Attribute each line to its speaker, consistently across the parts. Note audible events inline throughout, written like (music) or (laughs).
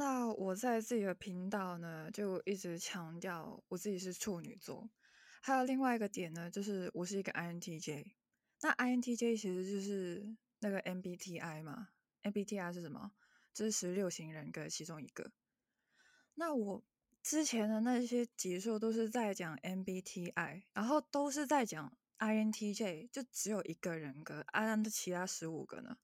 Speaker 1: 那我在自己的频道呢，就一直强调我自己是处女座。还有另外一个点呢，就是我是一个 INTJ。那 INTJ 其实就是那个 MBTI 嘛？MBTI 是什么？这是十六型人格其中一个。那我之前的那些集数都是在讲 MBTI，然后都是在讲 INTJ，就只有一个人格，啊，那其他十五个呢？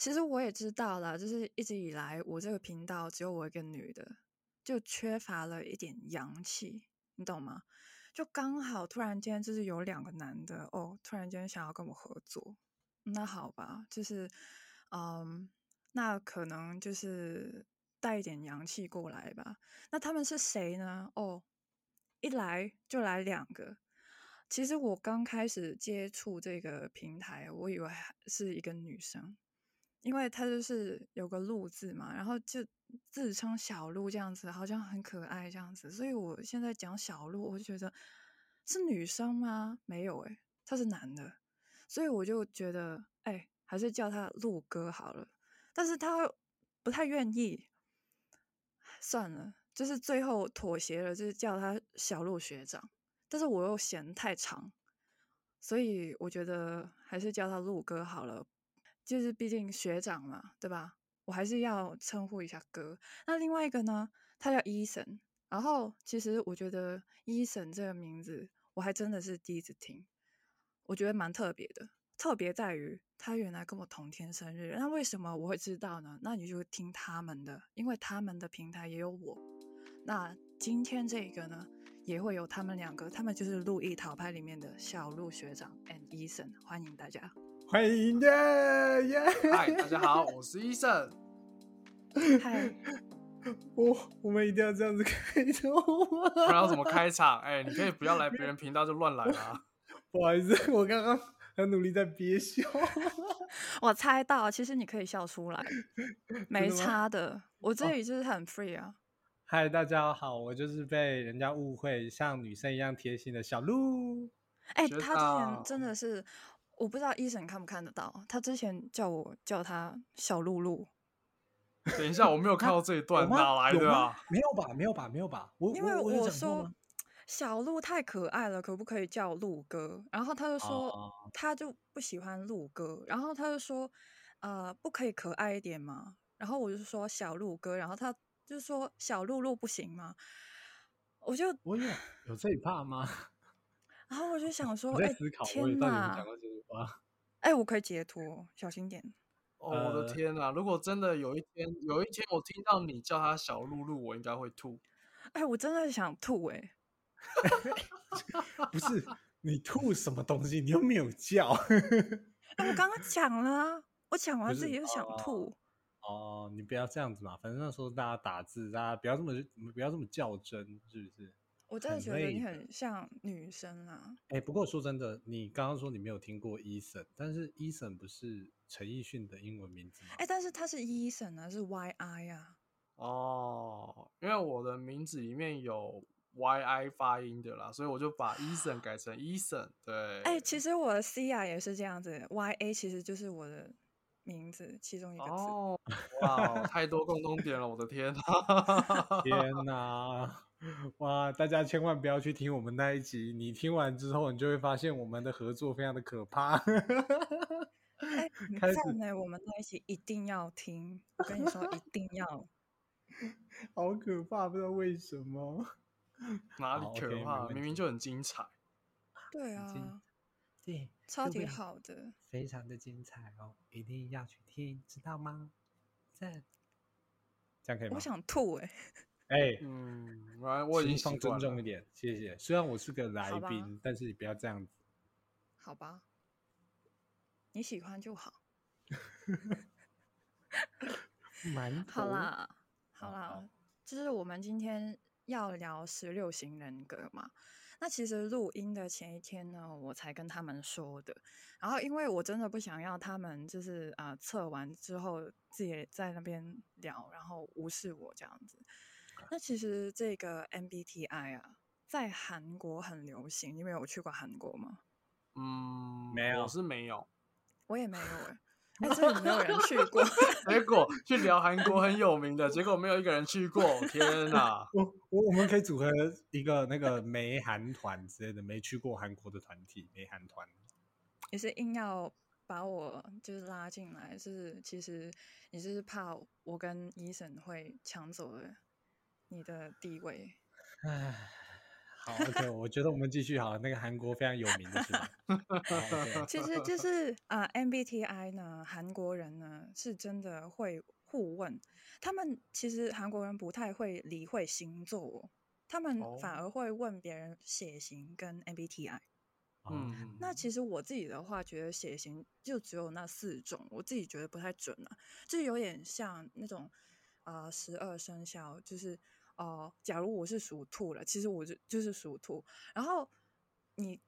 Speaker 1: 其实我也知道了，就是一直以来我这个频道只有我一个女的，就缺乏了一点阳气，你懂吗？就刚好突然间就是有两个男的哦，突然间想要跟我合作，那好吧，就是嗯，那可能就是带一点阳气过来吧。那他们是谁呢？哦，一来就来两个。其实我刚开始接触这个平台，我以为是一个女生。因为他就是有个“鹿”字嘛，然后就自称小鹿这样子，好像很可爱这样子，所以我现在讲小鹿，我就觉得是女生吗？没有诶，他是男的，所以我就觉得哎，还是叫他鹿哥好了。但是他不太愿意，算了，就是最后妥协了，就是叫他小鹿学长。但是我又嫌太长，所以我觉得还是叫他鹿哥好了。就是毕竟学长嘛，对吧？我还是要称呼一下哥。那另外一个呢，他叫伊森。然后其实我觉得伊森这个名字，我还真的是第一次听，我觉得蛮特别的。特别在于他原来跟我同天生日。那为什么我会知道呢？那你就听他们的，因为他们的平台也有我。那今天这个呢，也会有他们两个，他们就是路易淘派里面的小鹿学长 and 伊森，欢迎大家。
Speaker 2: 欢迎耶耶！
Speaker 3: 嗨，大家好，我是医生。
Speaker 1: 嗨，
Speaker 2: 我我们一定要这样子开头吗？
Speaker 3: 不然要怎么开场？哎，你可以不要来别人频道就乱来啊！(laughs)
Speaker 2: 不好意思，我刚刚很努力在憋笑。(laughs)
Speaker 1: 我猜到，其实你可以笑出来，(laughs) 没差的。我这里就是很 free 啊。
Speaker 2: 嗨，大家好，我就是被人家误会像女生一样贴心的小鹿。
Speaker 1: 哎，他之前真的是。我不知道医生看不看得到，他之前叫我叫他小露露。(laughs)
Speaker 3: 等一下，我没有看到这一段，哪来的啊？
Speaker 2: 没有吧？没有吧？没有吧？我
Speaker 1: 因为我说小鹿太可爱了，可不可以叫鹿哥？然后他就说他就不喜欢鹿哥，然后他就说呃不可以可爱一点吗？然后我就说小鹿哥，然后他就说小露露不行吗？我就
Speaker 2: 我有有这一怕吗？
Speaker 1: 然后我就想说，哎，天哪！(laughs) 哎，我可以截图，小心点。
Speaker 3: 哦，我的天哪！如果真的有一天，有一天我听到你叫他小露露，我应该会吐。
Speaker 1: 哎，我真的想吐哎！(laughs)
Speaker 2: 不是你吐什么东西？你又没有叫。(laughs)
Speaker 1: 我刚刚讲了，我讲完自己又想吐。
Speaker 2: 哦，你不要这样子嘛！反正那时候大家打字，大家不要这么不要这么较真，是不是？
Speaker 1: 我真的觉得你很像女生啊！
Speaker 2: 哎，不过说真的，你刚刚说你没有听过 Eason，但是 Eason 不是陈奕迅的英文名字吗？
Speaker 1: 哎，但是他是 Eason 啊，是 Y I 啊。
Speaker 3: 哦，因为我的名字里面有 Y I 发音的啦，所以我就把 Eason 改成 Eason。(sighs) 对。
Speaker 1: 哎，其实我的 C 啊也是这样子，Y A 其实就是我的名字其中一个字。
Speaker 3: 哦，哇，(laughs) 太多共同点了，我的天！
Speaker 2: 天哪！(laughs) 哇！大家千万不要去听我们那一集，你听完之后，你就会发现我们的合作非常的可怕。
Speaker 1: 哎，赞美我们那一集一定要听，我跟你说一定要。(laughs)
Speaker 2: 好可怕，不知道为什么。(laughs)
Speaker 3: 哪里可怕？明明就很精彩。
Speaker 1: 对啊，
Speaker 2: 对，
Speaker 1: 超级好的，
Speaker 2: 非常的精彩哦，一定要去听，知道吗？赞，这样可以吗？
Speaker 1: 我想吐哎。
Speaker 2: 哎，
Speaker 3: 嗯，我我已经
Speaker 2: 放尊重一点，谢谢。虽然我是个来宾，但是你不要这样子。
Speaker 1: 好吧，你喜欢就好。(laughs)
Speaker 2: 蛮
Speaker 1: 好啦，好啦，就是我们今天要聊十六型人格嘛。那其实录音的前一天呢，我才跟他们说的。然后因为我真的不想要他们就是啊测完之后自己在那边聊，然后无视我这样子。那其实这个 MBTI 啊，在韩国很流行。你们有去过韩国吗？
Speaker 3: 嗯，
Speaker 2: 没有，
Speaker 3: 我是没有，(laughs)
Speaker 1: 我也没有哎。哎，这里没有人去过。(laughs)
Speaker 3: 结果去聊韩国很有名的，结果没有一个人去过。天哪！(laughs)
Speaker 2: 我我我们可以组合一个那个没韩团之类的，没去过韩国的团体，没韩团。
Speaker 1: 你是硬要把我就是拉进来，是其实你是怕我跟医生会抢走了你的地位。
Speaker 2: 唉，(sighs) 好，OK，我觉得我们继续好。那个韩国非常有名的是吧？(laughs)
Speaker 1: 其实就是啊，MBTI 呢，韩国人呢是真的会互问。他们其实韩国人不太会理会星座，他们反而会问别人血型跟 MBTI。
Speaker 3: 嗯，
Speaker 1: 那其实我自己的话，觉得血型就只有那四种，我自己觉得不太准啊，就有点像那种啊十二生肖，就是哦，假如我是属兔了，其实我就就是属兔，然后你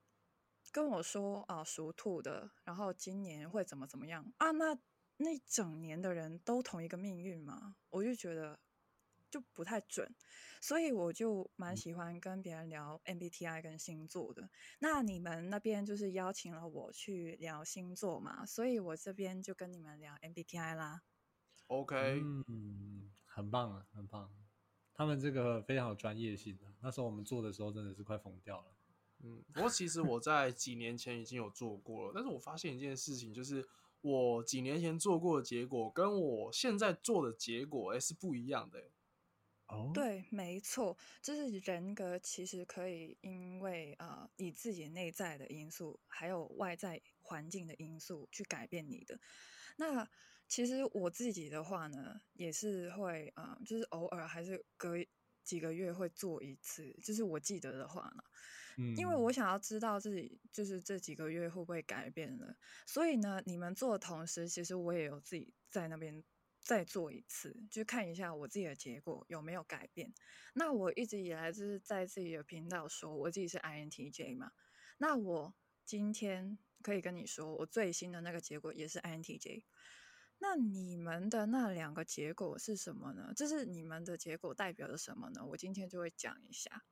Speaker 1: 跟我说啊属兔的，然后今年会怎么怎么样啊？那那整年的人都同一个命运吗？我就觉得。就不太准，所以我就蛮喜欢跟别人聊 MBTI 跟星座的。那你们那边就是邀请了我去聊星座嘛，所以我这边就跟你们聊 MBTI 啦。
Speaker 3: OK，
Speaker 2: 嗯，很棒啊，很棒。他们这个非常有专业性的，那时候我们做的时候真的是快疯掉了。
Speaker 3: 嗯，不过其实我在几年前已经有做过了，但是我发现一件事情，就是我几年前做过的结果跟我现在做的结果，哎，是不一样的。
Speaker 1: 哦对，没错，就是人格其实可以因为呃你自己内在的因素，还有外在环境的因素去改变你的。那其实我自己的话呢，也是会啊，就是偶尔还是隔几个月会做一次，就是我记得的话呢，嗯，因为我想要知道自己就是这几个月会不会改变了，所以呢，你们做的同时，其实我也有自己在那边。再做一次，就看一下我自己的结果有没有改变。那我一直以来就是在自己的频道说我自己是 INTJ 嘛。那我今天可以跟你说，我最新的那个结果也是 INTJ。那你们的那两个结果是什么呢？就是你们的结果代表着什么呢？我今天就会讲一下。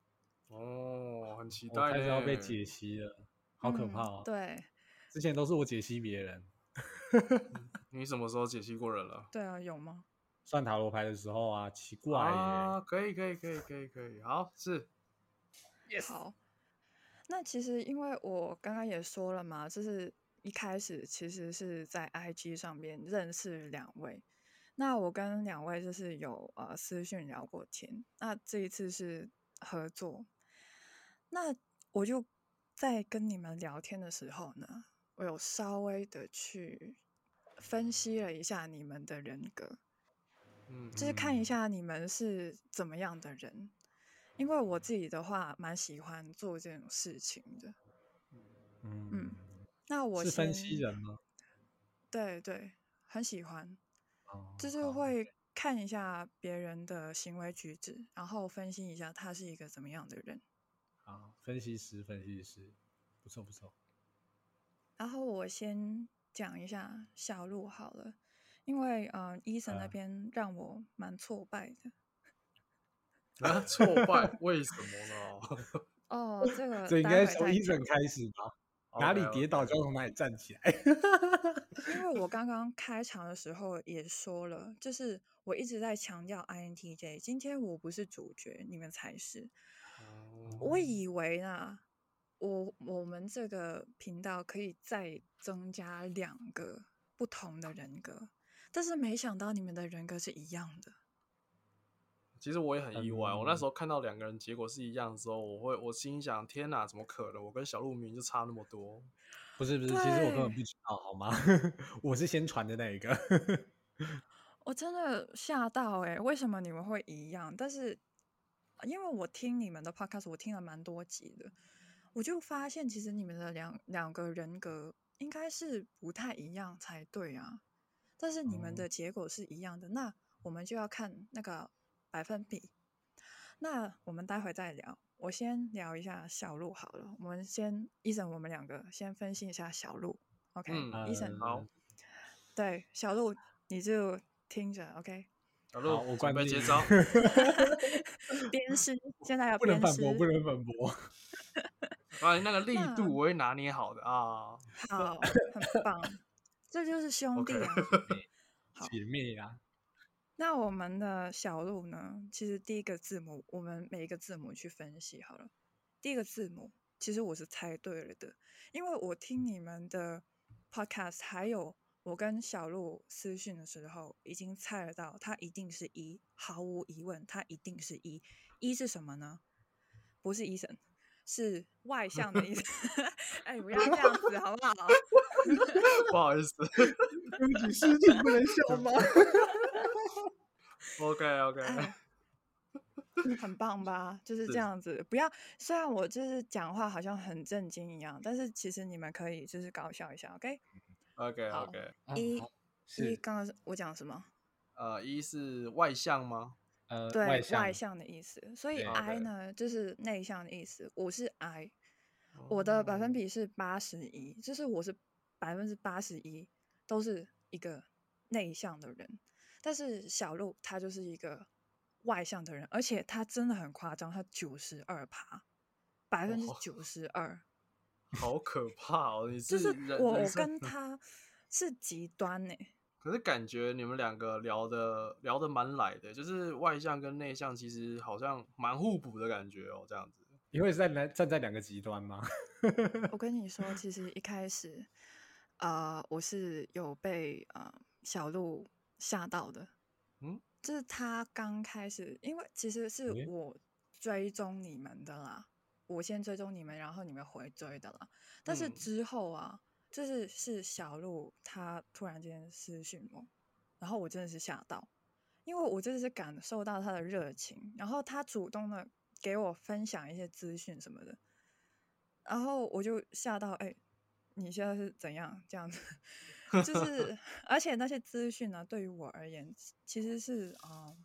Speaker 3: 哦，很期待，
Speaker 2: 开始要被解析了，好可怕哦。
Speaker 1: 对，
Speaker 2: 之前都是我解析别人。(laughs)
Speaker 3: 你什么时候解析过人了？
Speaker 1: 对啊，有吗？
Speaker 2: 算塔罗牌的时候啊，奇怪
Speaker 3: 啊，可以可以可以可以可以，好是
Speaker 1: ，yes，好。那其实因为我刚刚也说了嘛，就是一开始其实是在 IG 上面认识两位，那我跟两位就是有呃私讯聊过天，那这一次是合作，那我就在跟你们聊天的时候呢，我有稍微的去。分析了一下你们的人格，
Speaker 3: 嗯，
Speaker 1: 就是看一下你们是怎么样的人。因为我自己的话，蛮喜欢做这种事情的。
Speaker 2: 嗯嗯，
Speaker 1: 那我
Speaker 2: 是分析人吗？
Speaker 1: 对对，很喜欢，就是会看一下别人的行为举止，然后分析一下他是一个怎么样的人。
Speaker 2: 好，分析师，分析师，不错不错。
Speaker 1: 然后我先。讲一下小鹿好了，因为呃，医生那边让我蛮挫败的。(laughs)
Speaker 3: 啊，挫败？为什么呢？
Speaker 1: 哦，这个
Speaker 2: 这应该从医生开始吧？哪里跌倒就从哪里站起来。
Speaker 1: 因为我 (laughs) 刚刚开场的时候也说了，就是我一直在强调 INTJ，今天我不是主角，你们才是。我以为呢。我我们这个频道可以再增加两个不同的人格，但是没想到你们的人格是一样的。
Speaker 3: 其实我也很意外，我那时候看到两个人结果是一样的时候，我会我心想：天哪，怎么可能？我跟小鹿明明就差那么多。
Speaker 2: 不是不是，其实我根本不知道，好吗？(laughs) 我是先传的那一个。(laughs)
Speaker 1: 我真的吓到哎，为什么你们会一样？但是因为我听你们的 podcast，我听了蛮多集的。我就发现，其实你们的两两个人格应该是不太一样才对啊，但是你们的结果是一样的，那我们就要看那个百分比。那我们待会再聊，我先聊一下小鹿好了。我们先医生，我们两个先分析一下小鹿。OK，医生
Speaker 3: 好。
Speaker 1: 对，小鹿你就听着。OK，
Speaker 3: 小鹿，
Speaker 2: 我关
Speaker 3: 备接招。(laughs)
Speaker 1: 鞭尸，现在要
Speaker 2: 不能反驳，不能反驳。(laughs)
Speaker 3: 啊，那个力度我会拿捏好的啊，
Speaker 1: 好，很棒。这就是兄弟啊。(laughs) 好
Speaker 2: 姐妹啊，
Speaker 1: 那我们的小鹿呢？其实第一个字母，我们每一个字母去分析好了。第一个字母，其实我是猜对了的，因为我听你们的 podcast，还有我跟小鹿私讯的时候，已经猜得到，它一定是一，毫无疑问，它一定是一。一是什么呢？不是医生，是外向的意思。(laughs) 哎，不要这样子好不好？(laughs)
Speaker 3: 不好意思。(laughs)
Speaker 2: 对不起，事情不能笑吗？
Speaker 3: OK OK，
Speaker 1: 哎很棒吧？就是
Speaker 3: 是
Speaker 1: 这样子。不要，虽然我就是讲话好像很震惊一样，但是其实你们可以就是搞笑一下
Speaker 3: ，OK？OK
Speaker 1: 好
Speaker 3: OK，
Speaker 2: 啊
Speaker 1: 一一
Speaker 2: 是
Speaker 1: 刚刚是我讲什么？
Speaker 3: 呃，一是外向吗？
Speaker 2: 呃
Speaker 1: 对，
Speaker 2: 外向
Speaker 1: 外向的意思。所以 I 呢，就是内向的意思。我是 I，我的百分
Speaker 3: 哦
Speaker 1: 比是八十一，就是我是百分之八十一都是一个内向的人，但是小鹿他就是一个外向的人，而且他真的很夸张，他九十二趴，百分之
Speaker 3: 哦
Speaker 1: 九十二，
Speaker 3: 好可怕哦！你
Speaker 1: 就是我我跟他是极端呢、
Speaker 3: 可是感觉你们两个聊的聊的蛮来的，就是外向跟内向其实好像蛮互补的感觉哦，这样子。
Speaker 2: 你会在站站在两个极端吗？(laughs)
Speaker 1: 我跟你说，其实一开始，呃，我是有被呃小鹿吓到的。
Speaker 3: 嗯，
Speaker 1: 就是他刚开始，因为其实是我追踪你们的啦，我先追踪你们，然后你们回追的啦。但是
Speaker 3: 嗯
Speaker 1: 之后啊，就是是小鹿他突然间私讯我，然后我真的是吓到，因为我真的是感受到他的热情，然后他主动的给我分享一些资讯什么的，然后我就吓到，哎、你现在是怎样这样子？(laughs) 就是，而且那些资讯呢，对于我而言，其实是啊、呃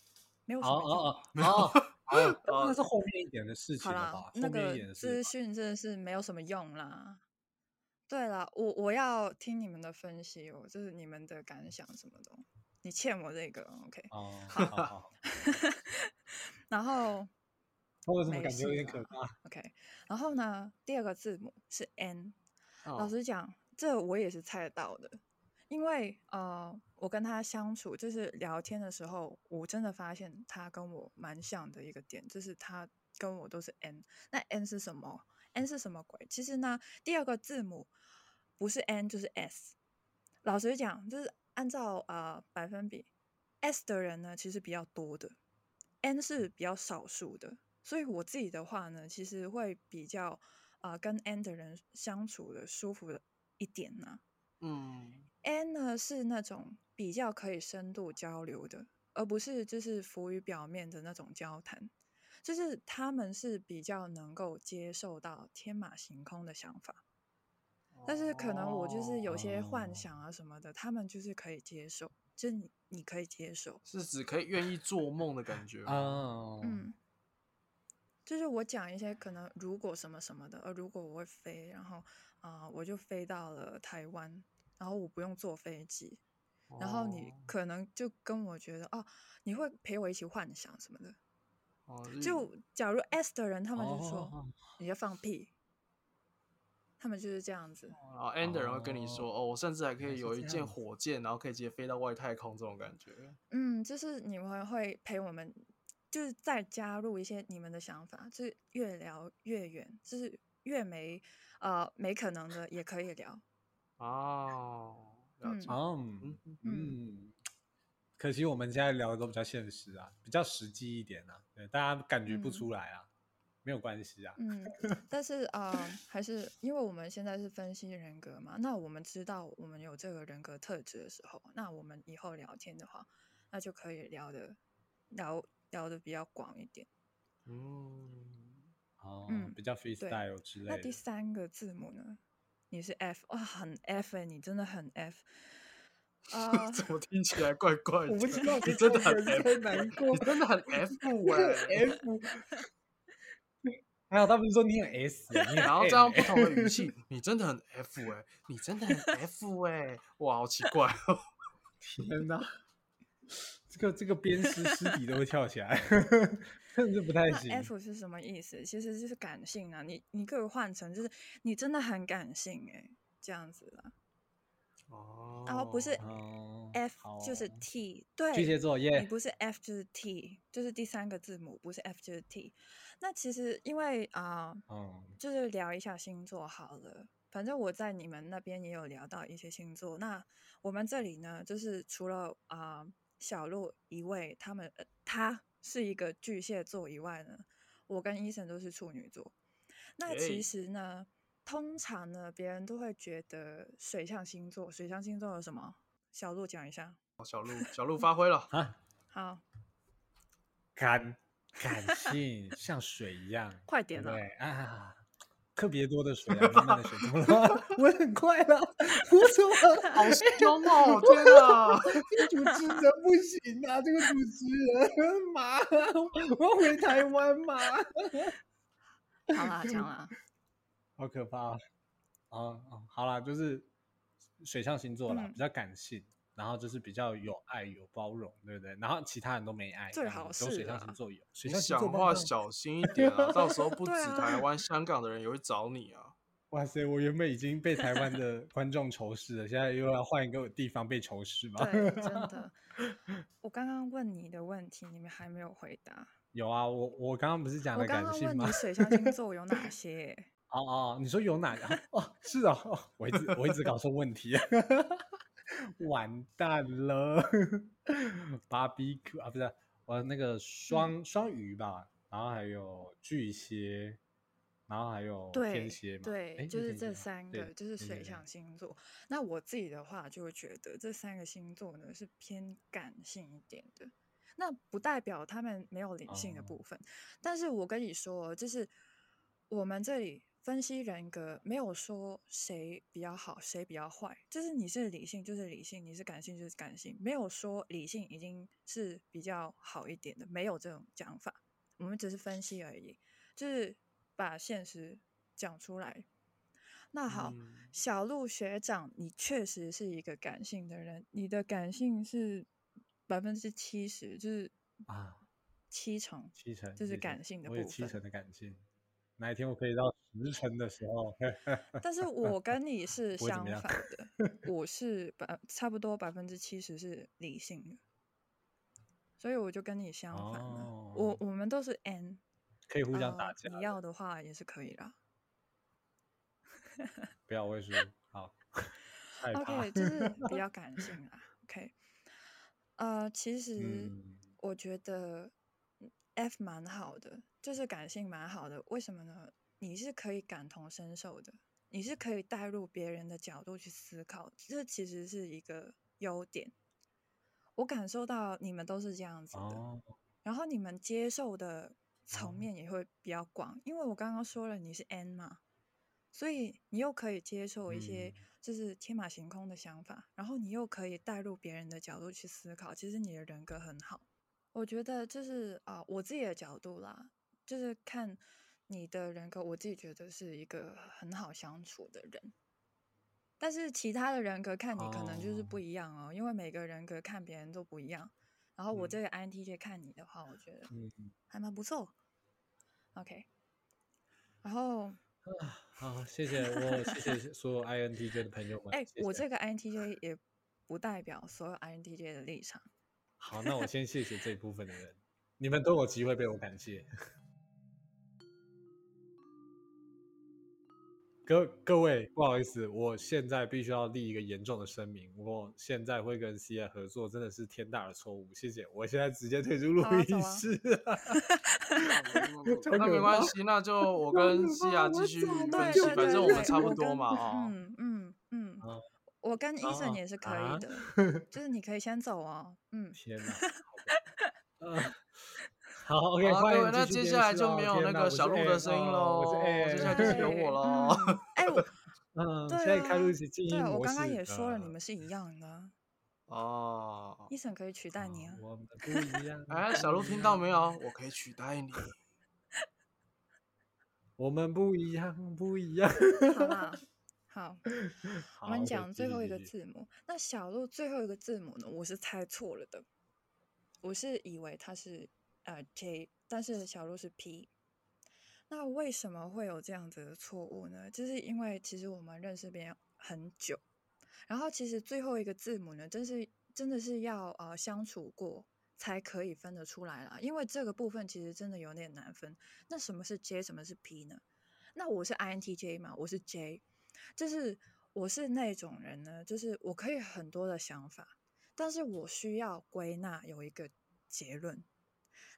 Speaker 1: 没有什
Speaker 2: 哦
Speaker 1: 么用。
Speaker 2: 哦哦哦 (laughs) 哦，那是后面一点的事情
Speaker 1: 好啦
Speaker 2: 了吧？，
Speaker 1: 那个
Speaker 2: 点
Speaker 1: 资讯真的是没有什么用啦。对了，我我要听你们的分析哦，就是你们的感想什么的哦。你欠我这个，OK？
Speaker 2: 哦，好好好，(laughs)
Speaker 1: 然后
Speaker 2: 我怎么感觉有点可怕
Speaker 1: ？OK，然后呢，第二个字母是 N。老
Speaker 3: 哦
Speaker 1: 实讲，这我也是猜得到的，因为呃，我跟他相处，就是聊天的时候，我真的发现他跟我蛮像的一个点，就是他跟我都是 N。那 N 是什么？N 是什么鬼？其实呢，第二个字母不是 N 就是 S。老实讲，就是按照呃百分比，S 的人呢其实比较多的，N 是比较少数的。所以我自己的话呢，其实会比较啊、呃跟 N 的人相处的舒服的一点呢、
Speaker 3: 嗯
Speaker 1: N 呢是那种比较可以深度交流的，而不是就是浮于表面的那种交谈。就是他们是比较能够接受到天马行空的想法，但是可能我就是有些幻
Speaker 2: 哦
Speaker 1: 想啊什么的，他们就是可以接受，就是你你可以接受，
Speaker 3: 是指可以愿意做梦的感觉 (laughs) 吗？
Speaker 2: 哦，
Speaker 1: 嗯，就是我讲一些可能如果什么什么的，呃，如果我会飞，然后啊、呃我就飞到了台湾，然后我不用坐飞机，然后你
Speaker 3: 哦
Speaker 1: 可能就跟我觉得哦，你会陪我一起幻想什么的。
Speaker 3: 哦
Speaker 1: 就假如 S 的人，他们就说、
Speaker 2: 哦
Speaker 1: 你在放屁，他们就是这样子。
Speaker 3: 然后 N 的人会跟你说，哦，我甚至还可以有一件火箭，然后可以直接飞到外太空这种感觉。
Speaker 1: 嗯，就是你们会陪我们，就是再加入一些你们的想法，就是越聊越远，就是越没呃没可能的也可以聊。
Speaker 3: 哦，了
Speaker 1: 嗯
Speaker 3: 嗯嗯
Speaker 2: 嗯，可惜我们现在聊的都比较现实啊，比较实际一点啊，对，大家感觉不
Speaker 1: 嗯
Speaker 2: 出来啊，没有关系啊。
Speaker 1: 嗯，(laughs) 但是啊、呃还是因为我们现在是分析人格嘛，那我们知道我们有这个人格特质的时候，那我们以后聊天的话，那就可以聊的聊聊的比较广一点。
Speaker 3: 嗯，
Speaker 2: 哦，
Speaker 1: 嗯
Speaker 2: 比较 freestyle 之类的。
Speaker 1: 那第三个字母呢？你是 F 哇，很 F 哎、你真的很 F (laughs) 啊、
Speaker 3: 怎么听起来怪怪的？
Speaker 2: 我不知道 (laughs)
Speaker 3: 你真的很
Speaker 2: 难过
Speaker 3: 你真的很 (laughs) F 哎、
Speaker 2: F，还有他们说你很 S，你很
Speaker 3: 然后
Speaker 2: M
Speaker 3: 这样不
Speaker 2: 欸
Speaker 3: 同的语气，你真的很 F 哎、你真的很 F 哎、哇，好奇怪哦。
Speaker 2: 天哪，这个这个鞭尸尸体都会跳起来，
Speaker 1: 那
Speaker 2: 行。
Speaker 1: F 是什么意思？其实就是感性啊，你你可以换成就是你真的很感性哎、这样子啦。
Speaker 3: 哦，
Speaker 1: 然后不是
Speaker 2: 哦
Speaker 1: F
Speaker 2: 好
Speaker 1: 就是
Speaker 2: 哦
Speaker 1: T，对，
Speaker 2: 巨蟹座耶
Speaker 1: 你不是 F 就是 T，就是第三个字母，不是 F 就是 T。那其实因为啊、
Speaker 2: 嗯，
Speaker 1: 就是聊一下星座好了。反正我在你们那边也有聊到一些星座。那我们这里呢，就是除了啊、小鹿一位，他们、呃、他是一个巨蟹座以外呢，我跟医生都是处女座。那其实呢，通常呢，别人都会觉得水象星座，水象星座有什么？小鹿讲一下。
Speaker 3: 小鹿小鹿发挥了，(laughs)
Speaker 2: 啊，
Speaker 1: 好，
Speaker 2: 感感性像水一样，
Speaker 1: 快点了。
Speaker 2: 啊？特别多的水啊，(laughs) 慢慢的水，怎么了？(laughs) 我很快了，我怎么 (laughs)
Speaker 3: 好凶哦！天哪，
Speaker 2: 这个主持人不行啊！这个主持人，妈，我要回台湾嘛！
Speaker 1: 好啦，讲啦。
Speaker 2: 好可怕啊！哦哦，好啦，就是水象星座啦，
Speaker 1: 嗯
Speaker 2: 比较感性，然后就是比较有爱、有包容，对不对？然后其他人都没爱，
Speaker 1: 最好是
Speaker 2: 有水象星座有。水
Speaker 3: 你
Speaker 2: 象星座
Speaker 3: 讲话小心一 (laughs) 点啊！到时候不止台湾、香港的人也会找你啊。(laughs)
Speaker 2: 哇塞！我原本已经被台湾的观众仇视了，现在又要换一个地方被仇视吗？
Speaker 1: 对，真的。(laughs) 我刚刚问你的问题，你们还没有回答。
Speaker 2: 有啊，我我刚刚不是讲
Speaker 1: 我
Speaker 2: 了
Speaker 1: 刚刚问你
Speaker 2: 感性吗？
Speaker 1: 水象星座有哪些？
Speaker 2: 哦哦，你说有哪个？哦，是啊，哦我一直我一直搞错问题，完蛋了！barbecue 啊，不是我那个双、双鱼吧，然后还有巨蟹，然后还有天蝎嘛，
Speaker 1: 对，
Speaker 2: 诶
Speaker 1: 就是这三个，就是水象星座。那我自己的话，就会觉得这三个星座呢是偏感性一点的。那不代表他们没有理性的
Speaker 2: 哦
Speaker 1: 部分，但是我跟你说，就是我们这里分析人格，没有说谁比较好，谁比较坏，就是你是理性就是理性，你是感性就是感性，没有说理性已经是比较好一点的，没有这种讲法，我们只是分析而已，就是把现实讲出来。那好，
Speaker 3: 嗯。
Speaker 1: 小鹿学长，你确实是一个感性的人，你的感性是百分之七十，就是
Speaker 2: 啊，
Speaker 1: 七成，
Speaker 2: 七成
Speaker 1: 就是感性的
Speaker 2: 我有
Speaker 1: 部分
Speaker 2: 七成的感性，哪一天我可以到十成的时候，(laughs)
Speaker 1: 但是我跟你是相反的，我是百差不多百分之七十是理性的，所以我就跟你相反了。我
Speaker 2: 哦
Speaker 1: 我们都是 N，
Speaker 2: 可以互相打
Speaker 1: 呃
Speaker 2: 架的，
Speaker 1: 你要的话也是可以啦。
Speaker 2: 不要我会输，好，(laughs)
Speaker 1: OK，就是比较 (laughs) 感性啦。OK，呃，其实
Speaker 2: 嗯
Speaker 1: 我觉得嗯 F 蛮好的，就是感性蛮好的。为什么呢？你是可以感同身受的，你是可以带入别人的角度去思考，这其实是一个优点。我感受到你们都是这样子的，
Speaker 2: 哦，
Speaker 1: 然后你们接受的层
Speaker 2: 哦
Speaker 1: 面也会比较广，因为我刚刚说了你是 N 嘛，所以你又可以接受一些
Speaker 2: 嗯
Speaker 1: 就是天马行空的想法，然后你又可以带入别人的角度去思考，其实你的人格很好。我觉得就是啊、我自己的角度啦，就是看你的人格，我自己觉得是一个很好相处的人。但是其他的人格看你可能就是不
Speaker 2: 哦
Speaker 1: 一样哦，因为每个人格看别人都不一样。然后我
Speaker 3: 嗯
Speaker 1: 这个 INTJ 看你的话，我觉得
Speaker 2: 嗯，
Speaker 1: 还蛮不错。OK，然后
Speaker 2: 好，谢谢我，谢谢 (laughs) 所有 INTJ 的朋友们。
Speaker 1: 哎、我这个 INTJ 也不代表所有 INTJ 的立场。
Speaker 2: 好，那我先谢谢这一部分的人，你们都有机会被我感谢。各各位，不好意思，我现在必须要立一个严重的声明，我现在会跟 C I 合作，真的是天大的错误，谢谢，我现在直接退出录音室。(laughs)
Speaker 3: 那没关系，那就我 (laughs) 跟西亚继续分析，反正我们差不多嘛啊。
Speaker 1: 嗯嗯嗯
Speaker 2: 啊，
Speaker 1: 我跟医生
Speaker 2: 啊
Speaker 1: 也是可
Speaker 2: 啊
Speaker 1: 以的，(laughs) 就是你可以先走哦。嗯，
Speaker 2: 天哪！好，OK，
Speaker 3: 好，
Speaker 2: 欢迎
Speaker 3: 各位，那接下来就没有那个小鹿的声音喽接下来就是有我喽。
Speaker 1: 嗯，哎、我 (laughs)
Speaker 2: 嗯，
Speaker 1: 对
Speaker 2: 现在开
Speaker 1: 啊
Speaker 2: 录起静音。
Speaker 1: 我刚刚也说了，你
Speaker 2: 呃
Speaker 1: 们是一样的。
Speaker 3: 哦，
Speaker 1: 医生可以取代你啊。
Speaker 2: 我们不一样。(laughs)
Speaker 3: 哎，小鹿听到没有？我可以取代你。(laughs)
Speaker 2: 我们不一样，不一样。
Speaker 1: 好啦，好，
Speaker 2: 好
Speaker 1: 我们讲最后一个字母。那小鹿最后一个字母呢？我是猜错了的，我是以为它是呃 J，但是小鹿是 P。那为什么会有这样子的错误呢？就是因为其实我们认识别人很久，然后其实最后一个字母呢，真是真的是要呃相处过才可以分得出来啦。因为这个部分其实真的有点难分。那什么是 J，什么是 P 呢？那我是 INTJ 嘛，我是 J，就是我是那种人呢，就是我可以很多的想法，但是我需要归纳有一个结论。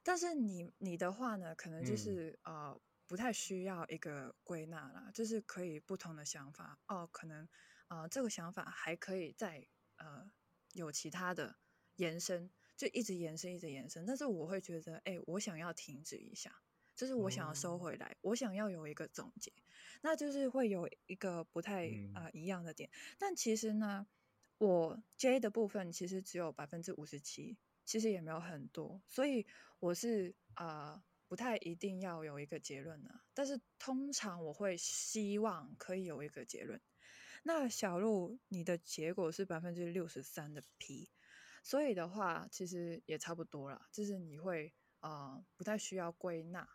Speaker 1: 但是你你的话呢，可能就
Speaker 2: 嗯。
Speaker 1: 是、呃不太需要一个归纳啦，就是可以不同的想法。哦，可能呃这个想法还可以再呃有其他的延伸，就一直延伸一直延伸。但是我会觉得，哎，我想要停止一下，就是我想要收
Speaker 3: 哦。
Speaker 1: 回来，我想要有一个总结，那就是会有一个不太呃一样的点。但其实呢，我 J 的部分其实只有百分之五十七，其实也没有很多，所以我是呃不太一定要有一个结论啊。但是通常我会希望可以有一个结论。那小鹿，你的结果是百分之六十三的 P，所以的话其实也差不多啦，就是你会呃不太需要归纳。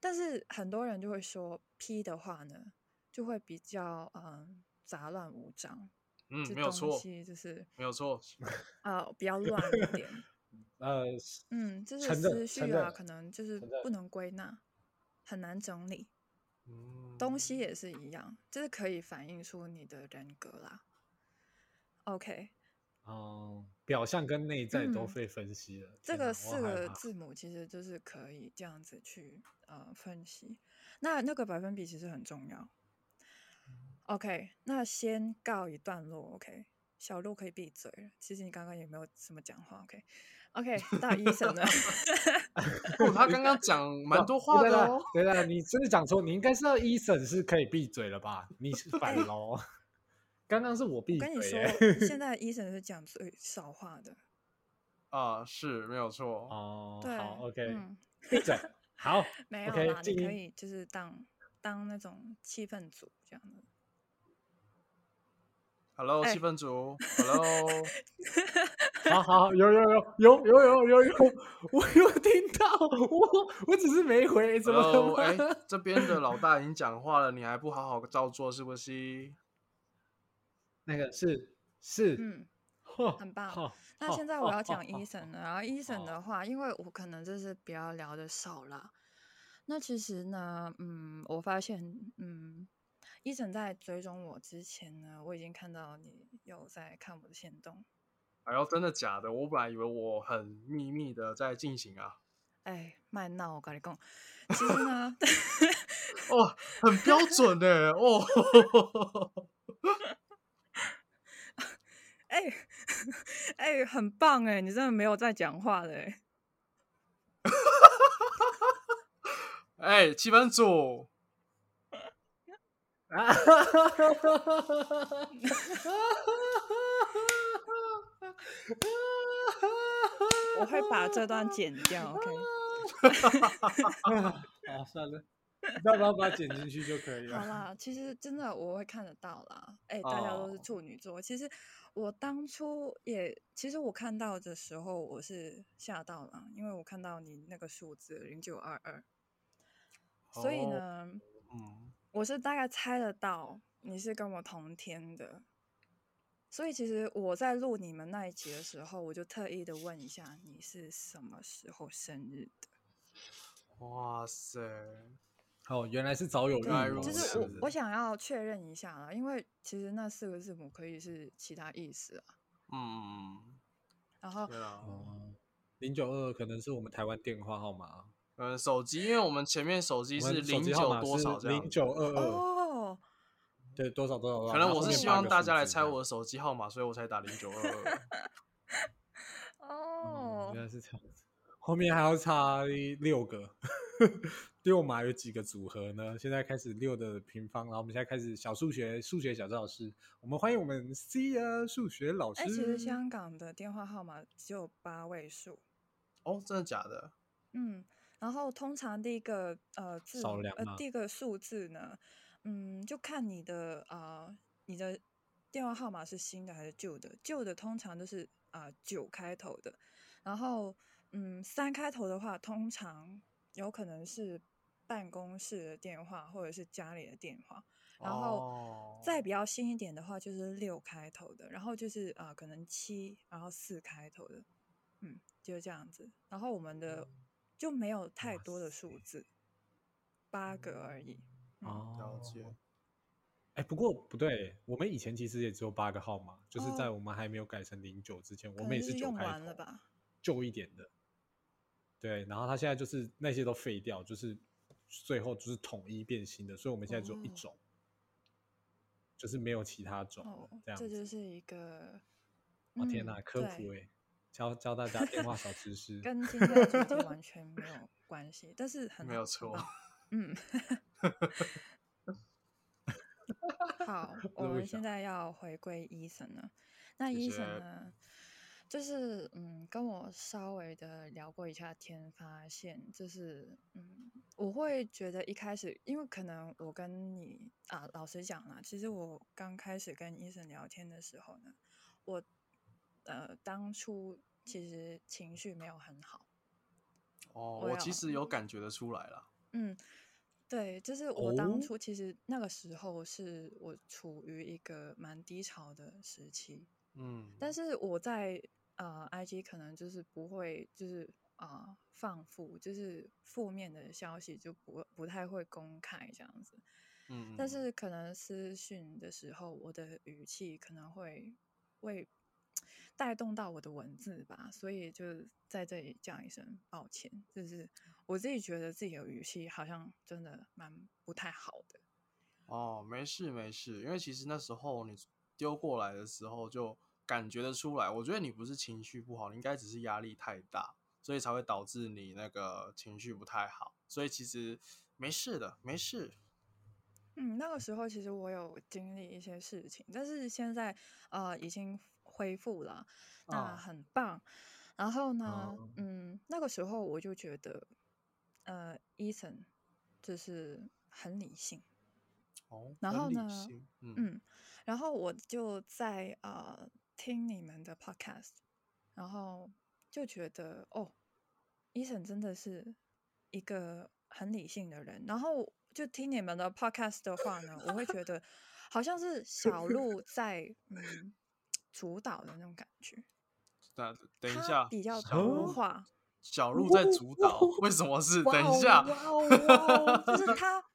Speaker 1: 但是很多人就会说 P 的话呢，就会比较嗯、呃杂乱无章，
Speaker 3: 嗯，没有错，
Speaker 1: 西就是
Speaker 3: 没有错。
Speaker 1: 呃比较乱一点。
Speaker 2: 呃，
Speaker 1: 嗯，就是思绪啊，可能就是不能归纳，很难整理。
Speaker 3: 嗯，
Speaker 1: 东西也是一样，就是可以反映出你的人格啦。OK，
Speaker 2: 嗯，表象跟内在都
Speaker 1: 嗯
Speaker 2: 被分析了。
Speaker 1: 这个四个字母其实就是可以这样子去呃分析。那那个百分比其实很重要。OK，那先告一段落。OK，小鹿可以闭嘴了。其实你刚刚也没有什么讲话。OK，OK，、大医生呢。(laughs)
Speaker 3: 哦，他刚刚讲蛮多话的哦。
Speaker 2: 对了，你真的讲错，你应该是要医生是可以闭嘴了吧？你是反 (laughs) 喽。刚刚是我闭
Speaker 1: 嘴跟你说。，现 (laughs) 在医生是讲最少话的。
Speaker 3: 啊，是没有错。
Speaker 2: 哦，
Speaker 1: 对，
Speaker 2: 好，OK，
Speaker 1: 嗯，
Speaker 2: 闭嘴。好
Speaker 1: 没有
Speaker 2: ，OK，
Speaker 1: 啦，你。可以就是当当那种气氛组这样的。
Speaker 3: Hello，
Speaker 1: 哎
Speaker 3: 气氛组。Hello，(laughs)
Speaker 2: 好好，有有有有有有有有，我有听到，我我只是没回，怎么
Speaker 3: Hello，
Speaker 2: 了
Speaker 3: 哎
Speaker 2: 吗？，
Speaker 3: 这边的老大已经讲话了，你还不好好照做是不是？(laughs)
Speaker 2: 那个是是，
Speaker 1: 嗯，很棒那现在我要讲
Speaker 2: 好
Speaker 1: 医生了，然后医生
Speaker 2: 好
Speaker 1: 的话，因为我可能就是比较聊的少了。那其实呢，嗯，我发现，嗯，医生在追踪我之前呢，我已经看到你有在看我的行动。
Speaker 3: 哎呦，真的假的？我本来以为我很秘密的在进行啊。
Speaker 1: 哎，卖闹，我跟你讲，其实呢，(laughs)
Speaker 3: 哦，很标准的哦。(laughs)
Speaker 1: 哎哎，很棒哎，你真的没有在讲话的 (laughs) 哎。
Speaker 3: 哎，气氛组，
Speaker 2: 啊！(laughs)
Speaker 1: 我会把这段剪掉，OK？(laughs)
Speaker 2: 好，算了，要不要把它剪进去就可以了。
Speaker 1: 好啦，其实真的我会看得到啦。哎、大家都是
Speaker 3: 哦
Speaker 1: 处女座，其实我当初也，其实我看到的时候我是吓到了，因为我看到你那个数字零九二二，所以
Speaker 3: 哦
Speaker 1: 呢，
Speaker 3: 嗯，
Speaker 1: 我是大概猜得到你是跟我同天的。所以其实我在录你们那一集的时候，我就特意的问一下你是什么时候生日的。
Speaker 3: 哇塞，
Speaker 2: 哦，原来是早有预谋，
Speaker 1: 就是我我想要确认一下啦，因为其实那四个字母可以是其他意思啊。
Speaker 3: 嗯，
Speaker 1: 然后
Speaker 3: 对啊，
Speaker 2: 哦，零九二可能是我们台湾电话号码，
Speaker 3: 嗯，手机，因为我们前面手机是零九多少这样零，
Speaker 2: 九二二，
Speaker 1: 哦，
Speaker 2: 对，多少多少。
Speaker 3: 可能我是希望大家来猜我的手机号码，所以我才打零九二二。(laughs)
Speaker 2: 哦，
Speaker 1: 哦
Speaker 2: 原，来是这样子。后面还要差六个，(laughs) 六码有几个组合呢？现在开始六的平方，然后我们现在开始小数学，数学小赵老师。我们欢迎我们 C 啊数学老师。
Speaker 1: 哎，其实香港的电话号码只有八位数，
Speaker 3: 哦，真的假的？
Speaker 1: 嗯，然后通常第一个呃字呃第一个数字呢，嗯，就看你的呃你的电话号码是新的还是旧的，旧的通常都是啊九、开头的，然后嗯三开头的话，通常有可能是办公室的电话或者是家里的电话。然后
Speaker 3: 哦
Speaker 1: 再比较新一点的话就是六开头的，然后就是呃可能七，然后四开头的，嗯，就是这样子。然后我们的就没有太多的数字，八个而已。嗯
Speaker 2: 哦，
Speaker 3: 了解。
Speaker 2: 哎，不过不对，我们以前其实也只有八个号码，就是在
Speaker 1: 哦
Speaker 2: 我们还没有改成零九之前，我
Speaker 1: 可
Speaker 2: 们也
Speaker 1: 是
Speaker 2: 九开头，
Speaker 1: 完了吧？
Speaker 2: 旧一点的。对，然后他现在就是那些都废掉，就是最后就是统一变新的，所以我们现在只有一
Speaker 1: 哦
Speaker 2: 种，就是没有其他种这样子。
Speaker 1: 这就是一个，
Speaker 2: 哦天哪，
Speaker 1: 嗯
Speaker 2: 科普
Speaker 1: 对
Speaker 2: 哎，教教大家电话小知识。
Speaker 1: 跟今天的主题完全没有关系，但是很
Speaker 3: 没有错
Speaker 1: 嗯，(laughs) 好，(laughs) 我们现在要回归医生了。那
Speaker 3: 谢
Speaker 1: 医生
Speaker 3: 谢
Speaker 1: 呢，就是嗯，跟我稍微的聊过一下天，发现就是嗯，我会觉得一开始，因为可能我跟你啊，老实讲啦，其实我刚开始跟医生聊天的时候呢，我呃当初其实情绪没有很好。
Speaker 3: 哦，
Speaker 1: 我
Speaker 3: 其实有感觉得出来了。
Speaker 1: 嗯，对，就是我当
Speaker 2: 哦
Speaker 1: 初其实那个时候是我处于一个蛮低潮的时期，
Speaker 3: 嗯，
Speaker 1: 但是我在呃 IG 可能就是不会就是啊、呃放负，就是负面的消息就不不太会公开这样子，
Speaker 3: 嗯，
Speaker 1: 但是可能私讯的时候，我的语气可能会会带动到我的文字吧，所以就在这里讲一声抱歉，就是我自己觉得自己的语气好像真的蛮不太好的。
Speaker 3: 哦，没事没事，因为其实那时候你丢过来的时候就感觉得出来，我觉得你不是情绪不好，你应该只是压力太大，所以才会导致你那个情绪不太好。所以其实没事的，没事。
Speaker 1: 嗯，那个时候其实我有经历一些事情，但是现在呃已经恢复了，那
Speaker 3: 啊
Speaker 1: 很棒。然后呢，
Speaker 2: 哦
Speaker 1: 嗯，那个时候我就觉得，呃，伊森就是很理性，
Speaker 3: 哦，
Speaker 1: 然后呢
Speaker 3: 嗯
Speaker 1: 嗯，然后我就在呃听你们的 podcast，然后就觉得哦，伊森真的是一个很理性的人。然后就听你们的 podcast 的话呢，我会觉得好像是小鹿在嗯主导的那种感觉。
Speaker 3: 那等一下，
Speaker 1: 比较
Speaker 3: 小
Speaker 1: 多话，
Speaker 3: 小鹿在主导，为什么是？等一下，
Speaker 1: 哇哦哇哦就是他。(laughs)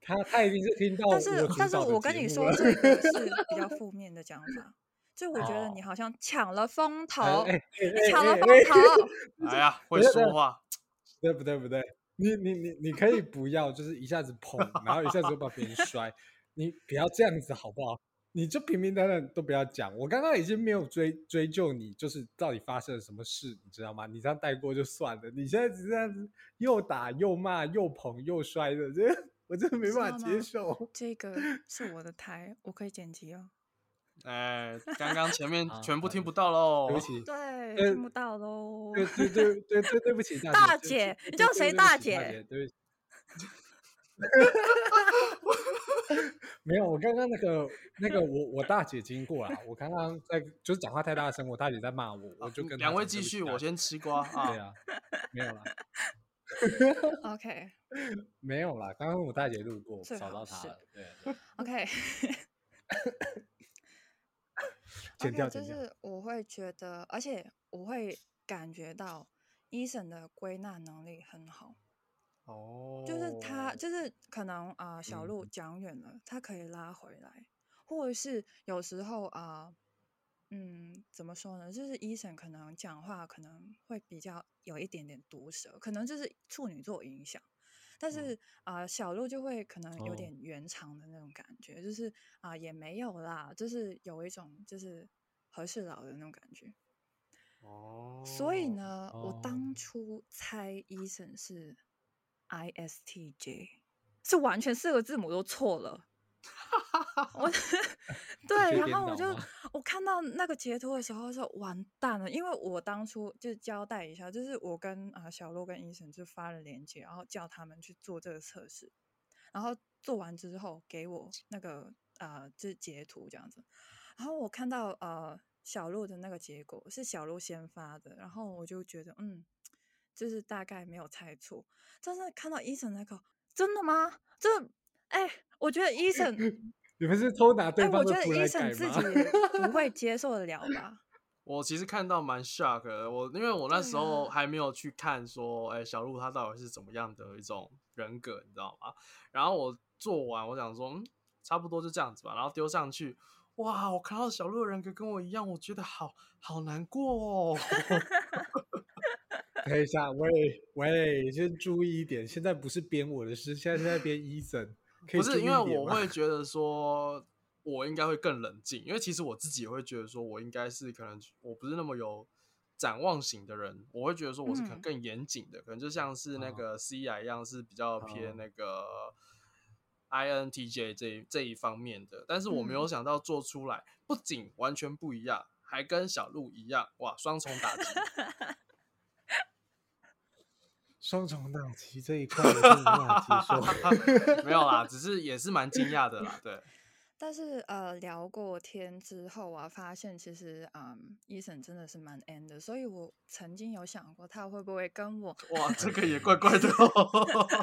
Speaker 2: 他他一定是听到
Speaker 1: 但是但是我跟你说，这个是 (laughs) 比较负面的讲法。就我觉得你
Speaker 2: 哦
Speaker 1: 好像抢了风头，
Speaker 2: 哎哎
Speaker 1: 你抢了风头。
Speaker 3: 哎呀，(laughs) 会说话，
Speaker 2: 对不对？不对，你你你你可以不要，就是一下子捧，然后一下子又把别人摔，你不要这样子好不好？你就平平淡淡都不要讲。我刚刚已经没有追追究你，就是到底发生了什么事，你知道吗？你这样带过就算了，你现在只是这样子又打又骂又捧又摔的，这我真的没办法接受。
Speaker 1: 这个 (laughs) 是我的台，我可以剪辑哦。
Speaker 3: 哎，刚刚前面 (laughs)
Speaker 2: 啊
Speaker 3: 全部听不到喽。(laughs)
Speaker 2: 对不起，
Speaker 1: 对，
Speaker 2: 呃
Speaker 1: 听不到喽。
Speaker 2: 对对对对对对不起大
Speaker 1: 大
Speaker 2: 姐，
Speaker 1: 你叫谁大姐？
Speaker 2: 对不起。(laughs) 没有，我刚刚那个那个我我大姐经过了，我刚刚在就是讲话太大声，我大姐在骂我，我就跟
Speaker 3: 两位继续，我先吃瓜啊。
Speaker 2: 对啊，没有啦，(laughs)
Speaker 1: OK (laughs)
Speaker 2: 没有啦，刚刚我大姐路过，找到她了，对对
Speaker 1: ，OK
Speaker 2: 剪
Speaker 1: OK，就
Speaker 2: 掉剪掉，
Speaker 1: 是我会觉得，而且我会感觉到医生的归纳能力很好。
Speaker 3: 哦，
Speaker 1: 就是他，就是可能啊、呃小
Speaker 2: 嗯
Speaker 1: 鹿讲远了，他可以拉回来，或者是有时候啊、嗯，怎么说呢？就是医生可能讲话可能会比较有一点点毒舌，可能就是处女座影响。但是啊、小鹿就会可能有
Speaker 2: 哦
Speaker 1: 点圆场的那种感觉，就是啊、也没有啦，就是有一种就是和事佬的那种感觉。
Speaker 3: 哦，
Speaker 1: 所以呢，我
Speaker 2: 哦
Speaker 1: 当初猜医生是 ISTJ，是完全四个字母都错了。我 (laughs) 对，然后我就我看到那个截图的时候说完蛋了，因为我当初就交代一下，就是我跟啊、小鹿跟医生就发了链接，然后叫他们去做这个测试，然后做完之后给我那个呃就是截图这样子，然后我看到呃小鹿的那个结果是小鹿先发的，然后我就觉得嗯，就是大概没有猜错，但是看到医生那个真的吗？这哎、我觉得医生，(laughs)
Speaker 2: 你们是偷拿对
Speaker 1: 哎，
Speaker 2: 方
Speaker 1: 我觉得
Speaker 2: 的图来改
Speaker 1: 医生自？己 (laughs) 不会接受得了吧？(laughs)
Speaker 3: 我其实看到蛮 shock 的，我因为我那
Speaker 1: 对
Speaker 3: 时候
Speaker 1: 啊
Speaker 3: 还没有去看说，哎、小鹿他到底是怎么样的一种人格，你知道吗？然后我做完，我想说，嗯，差不多就这样子吧，然后丢上去，哇，我看到小鹿的人格跟我一样，我觉得好好难过哦。
Speaker 2: 等一下，喂喂，先注意一点，现在不是编我的事，现在是在编医生，可以
Speaker 3: 不是因为我会觉得说，我应该会更冷静，因为其实我自己也会觉得说，我应该是可能我不是那么有展望型的人，我会觉得说我是可能
Speaker 1: 嗯。
Speaker 3: 更严谨的，可能就像是那
Speaker 2: 哦。
Speaker 3: 个 C I 一样，是比较偏
Speaker 2: 哦。
Speaker 3: 那个 I N T J 这一这一方面的，但是我没有
Speaker 1: 嗯。
Speaker 3: 想到做出来，不仅完全不一样，还跟小鹿一样，哇，双重打击。(laughs)
Speaker 2: 双重档期这一块我真的无法接受。(laughs)
Speaker 3: 没有啦，(laughs) 只是也是蛮惊讶的啦，对。
Speaker 1: 但是呃，聊过天之后啊，发现其实嗯，医生真的是蛮 N 的，所以我曾经有想过他会不会跟我
Speaker 3: 哇，这个也怪怪的哦。(laughs)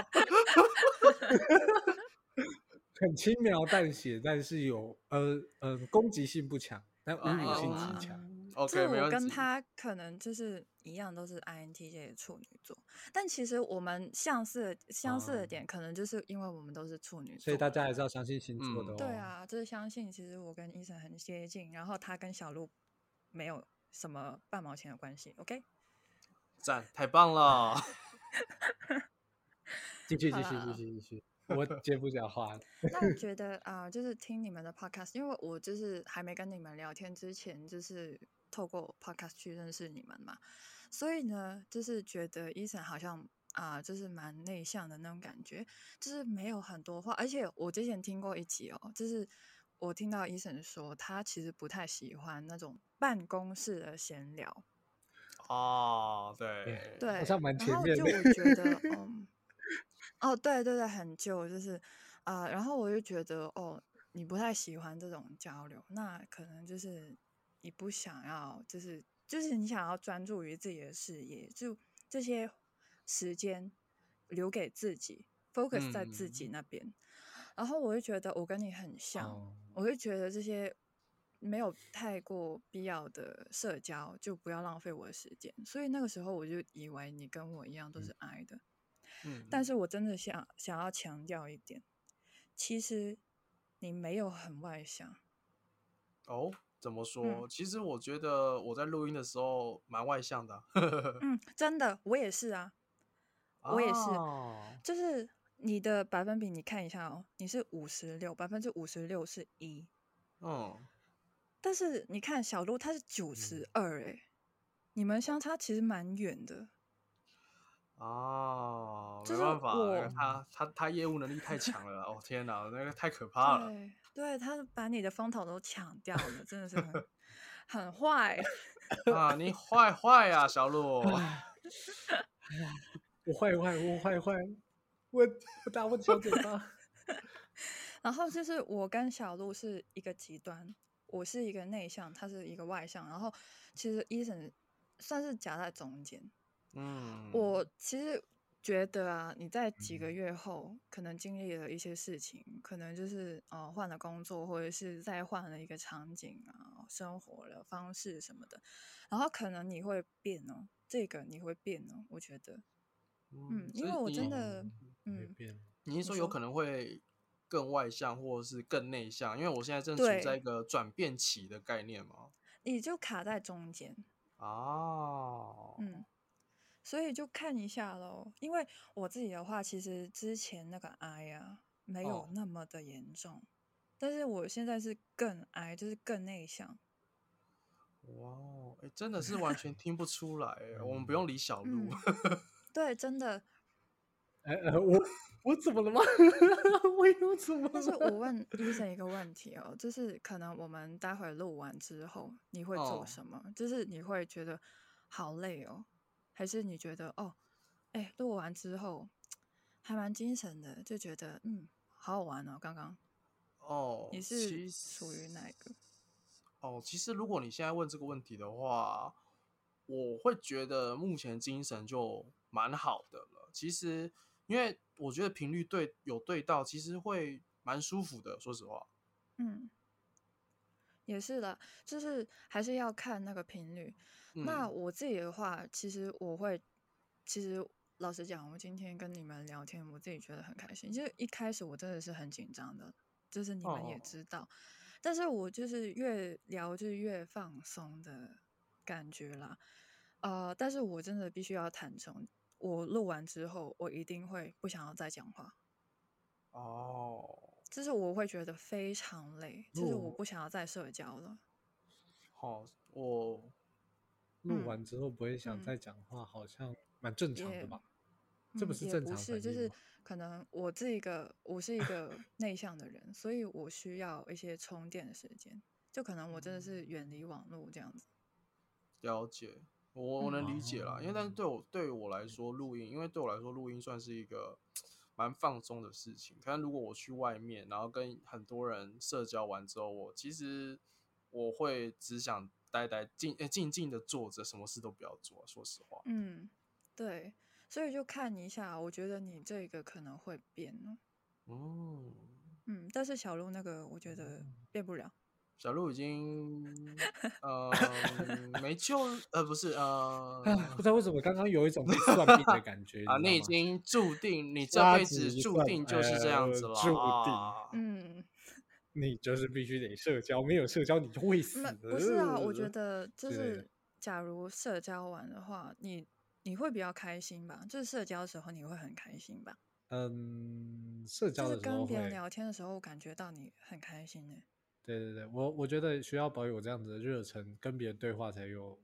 Speaker 2: 很轻描淡写，但是有呃呃攻击性不强，但侮辱性
Speaker 1: 啊
Speaker 2: 极强。
Speaker 3: 嗯
Speaker 1: 就
Speaker 3: OK，
Speaker 1: 我。跟他可能就是一样，都是 INTJ 的处女座，但其实我们相似的相似的
Speaker 2: 哦
Speaker 1: 点，可能就是因为我们都是处女座，
Speaker 2: 所以大家还是要相信星座的。
Speaker 1: 对，啊，就是相信其实我跟医生很接近，然后他跟小鹿没有什么半毛钱的关系，OK？
Speaker 3: 赞，太棒了！(laughs)
Speaker 2: 继续继续继续继续，我接不了话了。(laughs)
Speaker 1: 那我觉得啊、就是听你们的 podcast，因为我就是还没跟你们聊天之前，就是透过 podcast 去认识你们嘛，所以呢，就是觉得伊森好像啊、就是蛮内向的那种感觉，就是没有很多话，而且我之前听过一集哦，就是我听到伊森说，他其实不太喜欢那种办公室的闲聊，
Speaker 3: 哦，对，
Speaker 1: 对，
Speaker 2: 好像蛮前
Speaker 1: 然后就
Speaker 2: 面的
Speaker 1: 我觉得，嗯，哦，对对对，很旧，就是啊、然后我就觉得，哦，你不太喜欢这种交流，那可能就是你不想要，就是就是你想要专注于自己的事业，就这些时间留给自己，focus 在自己
Speaker 3: 嗯。
Speaker 1: 那边。然后我就觉得我跟你很像，
Speaker 2: 哦。
Speaker 1: 我会觉得这些没有太过必要的社交，就不要浪费我的时间。所以那个时候我就以为你跟我一样都是 I 的，
Speaker 3: 嗯，
Speaker 1: 但是我真的想想要强调一点，其实你没有很外向，
Speaker 3: 哦，怎么说？
Speaker 1: 嗯
Speaker 3: 其实我觉得我在录音的时候蛮外向的啊、(laughs)
Speaker 1: 嗯，真的，我也是啊，我也是
Speaker 3: 哦
Speaker 1: 就是你的百分比，你看一下哦，你是五十六，百分之五十六是一，
Speaker 3: 嗯，
Speaker 1: 但是你看小鹿他是九十二，哎，你们相差其实蛮远的。
Speaker 3: 哦，
Speaker 1: 就是
Speaker 3: 没办法，他他他业务能力太强了，哦天哪，那个太可怕了。
Speaker 1: 对，对他把你的风头都抢掉了，真的是很 (laughs) 很坏。
Speaker 3: 啊，你坏坏呀，小鹿。(laughs)
Speaker 2: 我坏坏，我坏坏，我我打我小嘴巴。(laughs)
Speaker 1: 然后就是我跟小鹿是一个极端，我是一个内向，他是一个外向，然后其实医生算是夹在中间。
Speaker 3: 嗯，
Speaker 1: 我其实觉得啊，你在几个
Speaker 2: 嗯。
Speaker 1: 月后可能经历了一些事情，可能就是呃换了工作，或者是再换了一个场景啊，生活的方式什么的，然后可能你会变哦，这个你会变哦，我觉得，嗯，因为我真的嗯
Speaker 2: 变
Speaker 3: 你是说有可能会更外向，或者是更内向？因为我现在正处在一个转变期的概念嘛。
Speaker 1: 你就卡在中间，
Speaker 3: 哦，
Speaker 1: 嗯，所以就看一下喽。因为我自己的话，其实之前那个癌啊没有
Speaker 3: 哦
Speaker 1: 那么的严重，但是我现在是更癌，就是更内向。
Speaker 3: 哇哦，哎，真的是完全听不出来欸。我们不用理小鹿
Speaker 1: 嗯。(laughs) 对，真的。
Speaker 2: 哎呃，我我怎么了吗？(laughs) 我又怎么
Speaker 1: 但是我
Speaker 2: 了？
Speaker 1: 问医生一个问题哦，就是可能我们待会录完之后，你会做
Speaker 3: 哦
Speaker 1: 什么？就是你会觉得好累哦，还是你觉得哦，哎，录完之后还蛮精神的，就觉得嗯，好好玩哦。刚刚
Speaker 3: 哦，
Speaker 1: 你是属于哪一个？
Speaker 3: 哦，其实如果你现在问这个问题的话，我会觉得目前精神就蛮好的了。其实因为我觉得频率对有对到，其实会蛮舒服的。说实话，
Speaker 1: 嗯，也是的，就是还是要看那个频率。那
Speaker 3: 嗯
Speaker 1: 我自己的话，其实我会，其实老实讲，我今天跟你们聊天，我自己觉得很开心。就是一开始我真的是很紧张的，就是你们也
Speaker 3: 哦
Speaker 1: 知道，但是我就是越聊就是越放松的感觉啦。呃，但是我真的必须要坦诚，我录完之后，我一定会不想要再讲话。
Speaker 3: 哦，
Speaker 1: 就是我会觉得非常累，就是我不想要再社交了。
Speaker 3: 好，我
Speaker 1: 嗯
Speaker 2: 录完之后不会想
Speaker 1: 嗯
Speaker 2: 再讲话，好像蛮正常的
Speaker 1: 也
Speaker 2: 吧？这不
Speaker 1: 嗯
Speaker 2: 是正常
Speaker 1: 也不是，就是？可能我这一个我是一个内向的人，所以我需要一些充电的时间。就可能我真的是远离网络这样子。
Speaker 3: 了解，我我能理解啦，因为但是
Speaker 2: 哦
Speaker 3: 对我对我来说，录音，因为对我来说，录音算是一个蛮放松的事情。可能如果我去外面，然后跟很多人社交完之后，我其实我会只想呆呆静呃静静的坐着，什么事都不要做。说实话，
Speaker 1: 嗯，对，所以就看一下，我觉得你这个可能会变哦。
Speaker 3: 嗯，
Speaker 1: 嗯，但是小鹿那个我觉得变不了。
Speaker 3: 小鹿已经呃没 (laughs) 救，呃不是呃
Speaker 2: 不知道为什么刚刚有一种被算命的感觉 (laughs)
Speaker 3: 啊，你已经注定，你这辈子注定就是这样子了
Speaker 2: 呃注定
Speaker 3: 啊。
Speaker 1: 嗯，(laughs)
Speaker 2: 你就是必须得社交，没有社交你就会死。
Speaker 1: 不是啊，我觉得就是假如社交完的话，你你会比较开心吧？就是社交的时候你会很开心吧？
Speaker 2: 嗯，社交
Speaker 1: 就是
Speaker 2: 的时候会，
Speaker 1: 跟别人聊天的时候，感觉到你很开心呢。
Speaker 2: 对对对，我我觉得需要保有这样子的热忱，跟别人对话才有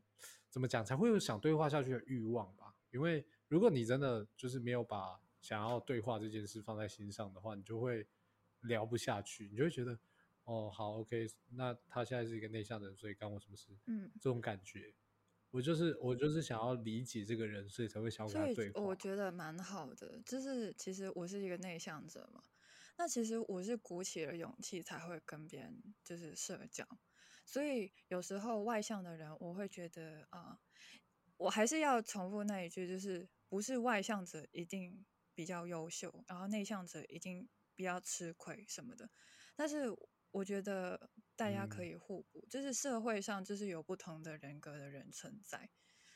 Speaker 2: 怎么讲，才会有想对话下去的欲望吧。因为如果你真的就是没有把想要对话这件事放在心上的话，你就会聊不下去，你就会觉得哦，好，OK，那他现在是一个内向的人，所以干我什么事？
Speaker 1: 嗯，
Speaker 2: 这种感觉，我就是我就是想要理解这个人，所以才会想要跟他对话。
Speaker 1: 我觉得蛮好的。就是其实我是一个内向者嘛，那其实我是鼓起了勇气才会跟别人就是社交。所以有时候外向的人，我会觉得啊、我还是要重复那一句，就是不是外向者一定比较优秀，然后内向者一定比较吃亏什么的。但是我觉得大家可
Speaker 2: 嗯
Speaker 1: 以互补，就是社会上就是有不同的人格的人存在，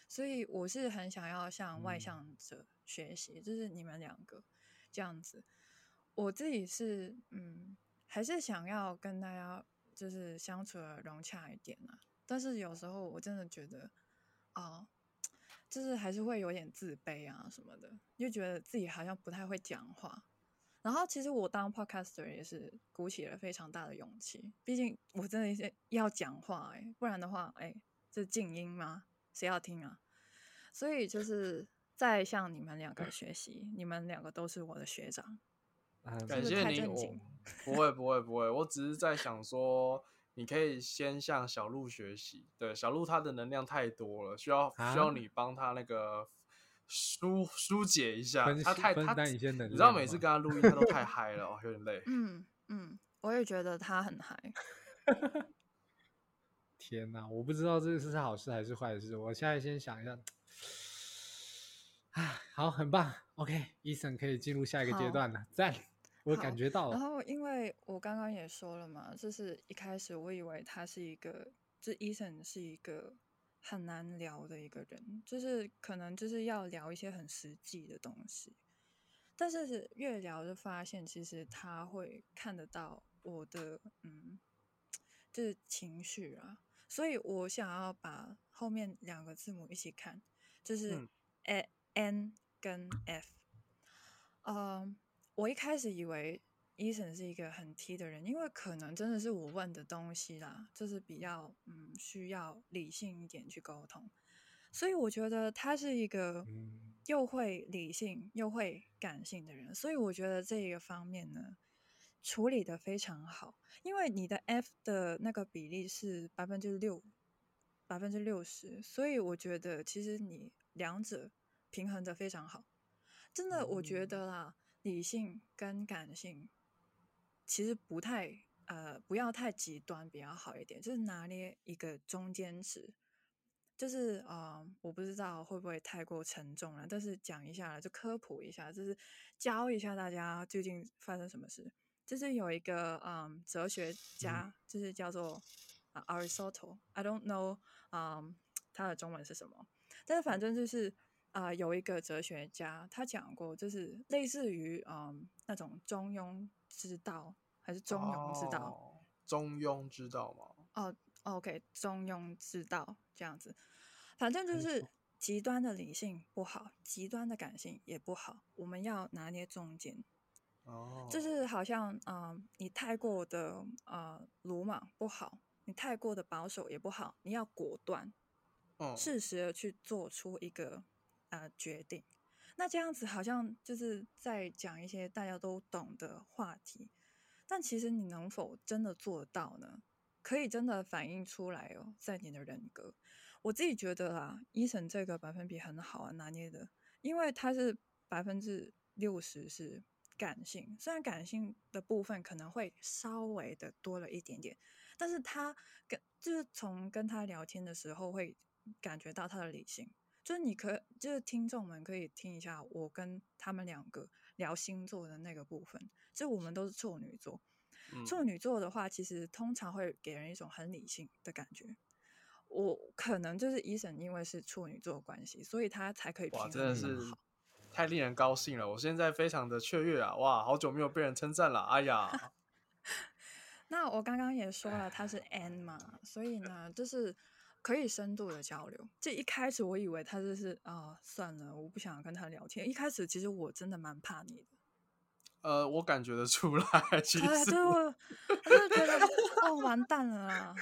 Speaker 1: 所以我是很想要向外
Speaker 2: 嗯
Speaker 1: 向者学习，就是你们两个这样子。我自己是嗯，还是想要跟大家就是相处的融洽一点啊，但是有时候我真的觉得啊。就是还是会有点自卑啊什么的，就觉得自己好像不太会讲话。然后其实我当 podcaster 也是鼓起了非常大的勇气，毕竟我真的是要讲话哎、不然的话哎、这静音吗？谁要听啊？所以就是在向你们两个学习，你们两个都是我的学长。
Speaker 3: 感谢你，我不会不会不会，我只是在想说，你可以先向小鹿学习。对，小鹿他的能量太多了，需要需要
Speaker 2: 啊
Speaker 3: 你帮他那个疏疏解一下。
Speaker 2: 分析分
Speaker 3: 他太他，
Speaker 2: 担一些能
Speaker 3: 你知道每次跟他录音，他都太嗨了，哦，有点累。(laughs)
Speaker 1: 嗯嗯，我也觉得他很嗨。(laughs)
Speaker 2: 天哪，我不知道这个是好事还是坏事。我现在先想一下。啊，好，很棒。OK，Eason、可以进入下一个阶段了，赞！我感觉到了。
Speaker 1: 然后，因为我刚刚也说了嘛，就是一开始我以为他是一个，就 Eason 是一个很难聊的一个人，就是可能就是要聊一些很实际的东西。但是越聊就发现，其实他会看得到我的，嗯，就是情绪啊。所以我想要把后面两个字母一起看，就是
Speaker 3: 嗯
Speaker 1: A、N 跟 F。嗯，我一开始以为 Eason 是一个很 T 的人，因为可能真的是我问的东西啦，就是比较嗯需要理性一点去沟通，所以我觉得他是一个
Speaker 2: 嗯。
Speaker 1: 又会理性又会感性的人，所以我觉得这一个方面呢处理的非常好，因为你的 F 的那个比例是百分之六，百分之六十，所以我觉得其实你两者平衡的非常好。真的，我觉
Speaker 3: 嗯。
Speaker 1: 得啦，理性跟感性其实不太呃，不要太极端比较好一点，就是拿捏一个中间值。就是啊、我不知道会不会太过沉重了，但是讲一下了，就科普一下，就是教一下大家究竟发生什么事。就是有一个嗯哲学家，就是叫做啊 Aristotle，I don't know，嗯，他的中文是什么？但是反正就是啊、有一个哲学家，他讲过，就是类似于嗯那种中庸之道，还是中庸之道？
Speaker 3: 哦中庸之道吗。
Speaker 1: 哦，OK，中庸之道这样子，反正就是极端的理性不好，极端的感性也不好，我们要拿捏中间。
Speaker 3: 哦，
Speaker 1: 就是好像嗯、呃你太过的呃鲁莽不好，你太过的保守也不好，你要果断，
Speaker 3: 哦
Speaker 1: 适时的去做出一个呃决定。那这样子好像就是在讲一些大家都懂的话题，但其实你能否真的做到呢？可以真的反映出来哦，在你的人格。我自己觉得啊，医生这个百分比很好啊，拿捏的，因为它是百分之六十是感性，虽然感性的部分可能会稍微的多了一点点，但是他跟就是从跟他聊天的时候会感觉到他的理性，就是你可就是听众们可以听一下我跟他们两个聊星座的那个部分，就我们都是处女座，
Speaker 3: 嗯
Speaker 1: 处女座的话，其实通常会给人一种很理性的感觉。我可能就是医生，因为是处女座的关系，所以他才可以平
Speaker 3: 哇，
Speaker 1: 衡
Speaker 3: 真的是。太令人高兴了！我现在非常的雀跃啊！哇，好久没有被人称赞了，哎呀，(laughs)
Speaker 1: 那我刚刚也说了，他是 N 嘛，所以呢，就是可以深度的交流。这一开始我以为他就是啊、算了，我不想跟他聊天。一开始其实我真的蛮怕你的，
Speaker 3: 呃，我感觉得出来，其，实
Speaker 1: 对我我就觉得哦，完蛋了啦。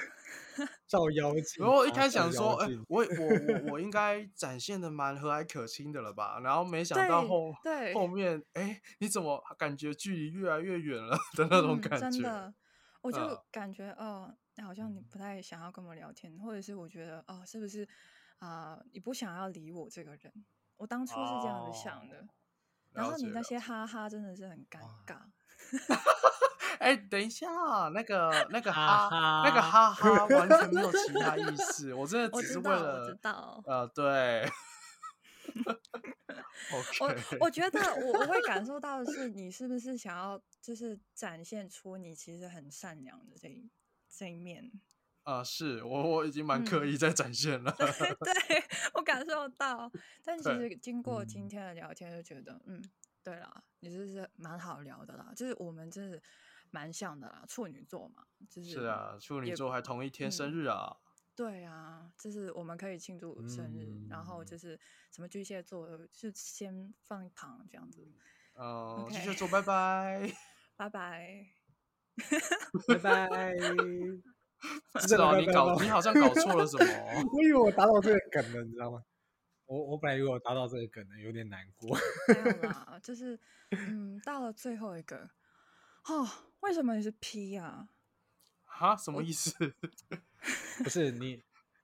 Speaker 1: (laughs)
Speaker 2: 照妖镜。
Speaker 3: 然后一开始想说，哎、我我我我应该展现的蛮和蔼可亲的了吧？然后没 (laughs) 想到
Speaker 1: 对
Speaker 3: 后
Speaker 1: 对
Speaker 3: 后面，哎、你怎么感觉距离越来越远了的那种
Speaker 1: 嗯
Speaker 3: 感觉？
Speaker 1: 真的，我就
Speaker 3: 嗯
Speaker 1: 感觉哦，好像你不太想要跟我聊天，或者是我觉得哦，是不是啊、你不想要理我这个人？我当初是这样子想的。
Speaker 3: 哦
Speaker 1: 然后你那些哈哈真的是很尴
Speaker 2: 哇
Speaker 1: 尬。(laughs)
Speaker 3: 哎、等一下，那个那个
Speaker 2: 哈
Speaker 3: 哈，那个
Speaker 2: 哈
Speaker 3: 哈哈 (laughs) 完全没有其他意思，我真的 (laughs)
Speaker 1: 我
Speaker 3: 只是为
Speaker 1: 知道，我
Speaker 3: 了
Speaker 1: 知道。
Speaker 3: 呃，对
Speaker 1: 我我觉得我我会感受到的是，你是不是想要就是展现出你其实很善良的这一这一面？
Speaker 3: 啊、是我我已经蛮刻
Speaker 1: 嗯
Speaker 3: 意 (laughs) 在展现了，
Speaker 1: 对 (laughs) 对，我感受到。但其
Speaker 3: 对
Speaker 1: 实经过今
Speaker 2: 嗯
Speaker 1: 天的聊天，就觉得嗯，对啦，你这是蛮好聊的啦，就是我们真是蛮像的啦，处女座嘛，就是
Speaker 3: 是啊，处女座还同一天生
Speaker 1: 嗯
Speaker 3: 日啊，
Speaker 1: 对啊，就是我们可以庆祝生日，然后
Speaker 2: 嗯
Speaker 1: 就是什么巨蟹座就先放一旁这样子，
Speaker 3: 哦，巨蟹座拜拜。
Speaker 1: 拜拜。(laughs) (laughs)
Speaker 2: 拜拜。
Speaker 3: 是哦，你搞你好像搞错了什么？(laughs)
Speaker 2: 我以为我达到这个梗了，你知道吗？我我本来以为我达到这个梗了，有点难过。
Speaker 1: 没有 (laughs) 啦，就是嗯，到了最后一个，哦，为什么你是 P 啊？
Speaker 3: 哈，什么意思？
Speaker 2: 不是你，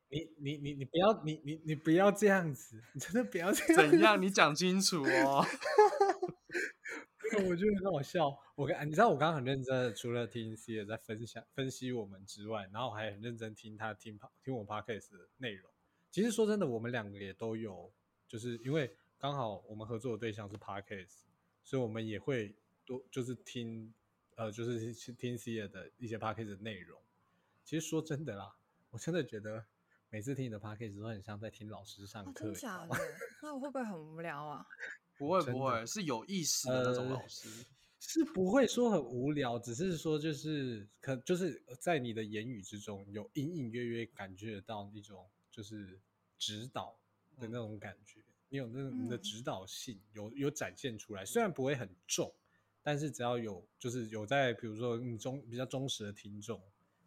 Speaker 2: 你你你你不要你你你不要这样子，你真的不要这样。
Speaker 3: 怎样？你讲清楚哦。
Speaker 2: 我觉得很好笑。我跟你知道，我刚刚很认真的，除了听 C 的在分享分析我们之外，然后我还很认真听他听听我 podcast 的内容。其实说真的，我们两个也都有，就是因为刚好我们合作的对象是 podcast，所以我们也会多就是听呃，就是去听 C 的一些 podcast 的内容。其实说真的啦，我真的觉得每次听你的 podcast 都很像在听老师上
Speaker 1: 哦，
Speaker 2: 课、
Speaker 1: 真假的？那我会不会很无聊啊？
Speaker 3: 不会不会，是有意识的那种
Speaker 2: 呃
Speaker 3: 老师。
Speaker 2: 是不会说很无聊，只是说就是可就是在你的言语之中有隐隐约约感觉到一种就是指导的那种感觉，你有那种你的
Speaker 1: 嗯
Speaker 2: 指导性有有展现出来，虽然不会很重，但是只要有就是有在比如说你忠比较忠实的听众，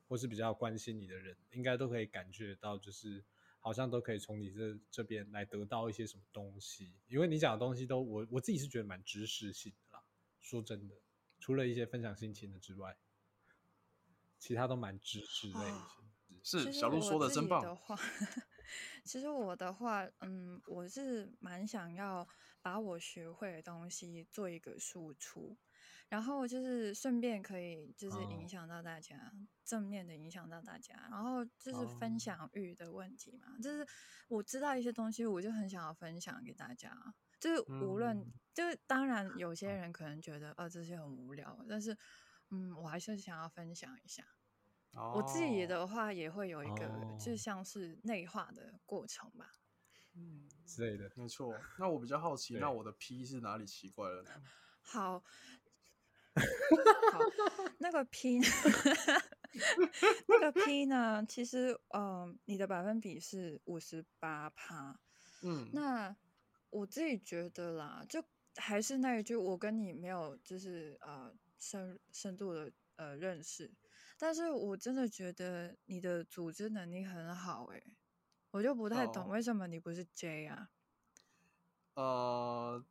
Speaker 2: 或是比较关心你的人，应该都可以感觉得到，就是好像都可以从你这这边来得到一些什么东西，因为你讲的东西都我我自己是觉得蛮知识性的啦。说真的，除了一些分享心情的之外，其他都蛮知识类
Speaker 1: 哦
Speaker 2: 型。
Speaker 3: 是小鹿说的真棒。
Speaker 1: 的话，(laughs) 其实我的话，嗯，我是蛮想要把我学会的东西做一个输出，然后就是顺便可以就是
Speaker 2: 哦
Speaker 1: 影响到大家，正面的影响到大家，然后就是分
Speaker 3: 哦
Speaker 1: 享欲的问题嘛，就是我知道一些东西，我就很想要分享给大家，就是无论、
Speaker 3: 嗯
Speaker 1: 就是当然有些人可能觉得呃这些很无聊，但是嗯我还是想要分享一下。我自己
Speaker 3: 哦
Speaker 1: 的话也会有一个，就
Speaker 2: 哦
Speaker 1: 像是内化的过程吧。
Speaker 3: 嗯，
Speaker 2: 之类的。
Speaker 3: 没错。那我比较好奇，那我的 P 是哪里奇怪了呢？
Speaker 1: 好，好，那个 P，(laughs) 那个 P 呢？其实，嗯、你的百分比是五十八趴。
Speaker 3: 嗯，
Speaker 1: 那我自己觉得啦，就还是那一句，我跟你没有就是呃深深度的呃认识，但是我真的觉得你的组织能力很好诶、我就不太懂
Speaker 3: 哦
Speaker 1: 为什么你不是 J 啊？
Speaker 3: 呃，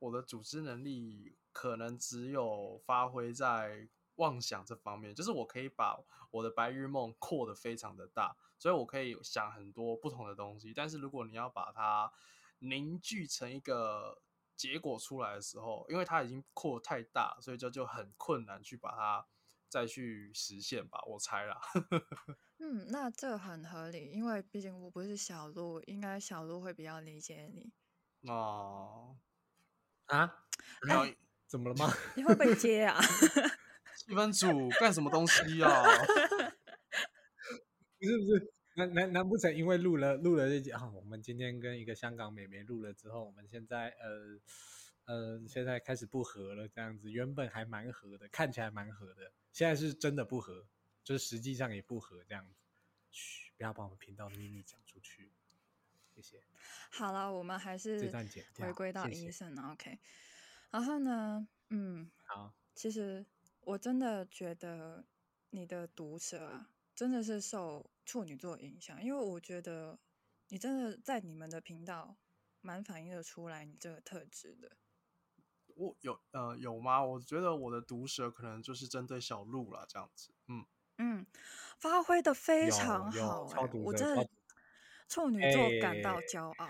Speaker 3: 我的组织能力可能只有发挥在妄想这方面，就是我可以把我的白日梦扩得非常的大，所以我可以想很多不同的东西。但是如果你要把它凝聚成一个结果出来的时候，因为它已经扩太大，所以这就很困难去把它再去实现吧，我猜啦。(laughs)
Speaker 1: 嗯，那这很合理，因为毕竟我不是小鹿，应该小鹿会比较理解你。
Speaker 3: 哦，
Speaker 2: 啊？
Speaker 3: 没有
Speaker 2: 怎么了吗？(laughs)
Speaker 1: 你会不会接啊？(laughs)
Speaker 3: 气氛组 (laughs) 干什么东西啊？
Speaker 2: 不是不是，难难难不成因为录了录了这集啊？我们今天跟一个香港美眉录了之后，我们现在呃呃现在开始不和了，这样子原本还蛮和的，看起来蛮和的，现在是真的不和，就是实际上也不和这样子。嘘，不要把我们频道的秘密讲出去，谢谢。
Speaker 1: 好了，我们还
Speaker 2: 这
Speaker 1: 是回归到医生了，OK。然后呢，嗯，
Speaker 2: 好，
Speaker 1: 其实我真的觉得你的毒舌啊，真的是受处女座影响，因为我觉得你真的在你们的频道蛮反映的出来你这个特质的。
Speaker 3: 我有呃有吗？我觉得我的毒舌可能就是针对小鹿啦，这样子。嗯，
Speaker 1: 嗯，发挥的非常好、欸，我真的处女座感到
Speaker 2: 哎
Speaker 1: 骄傲。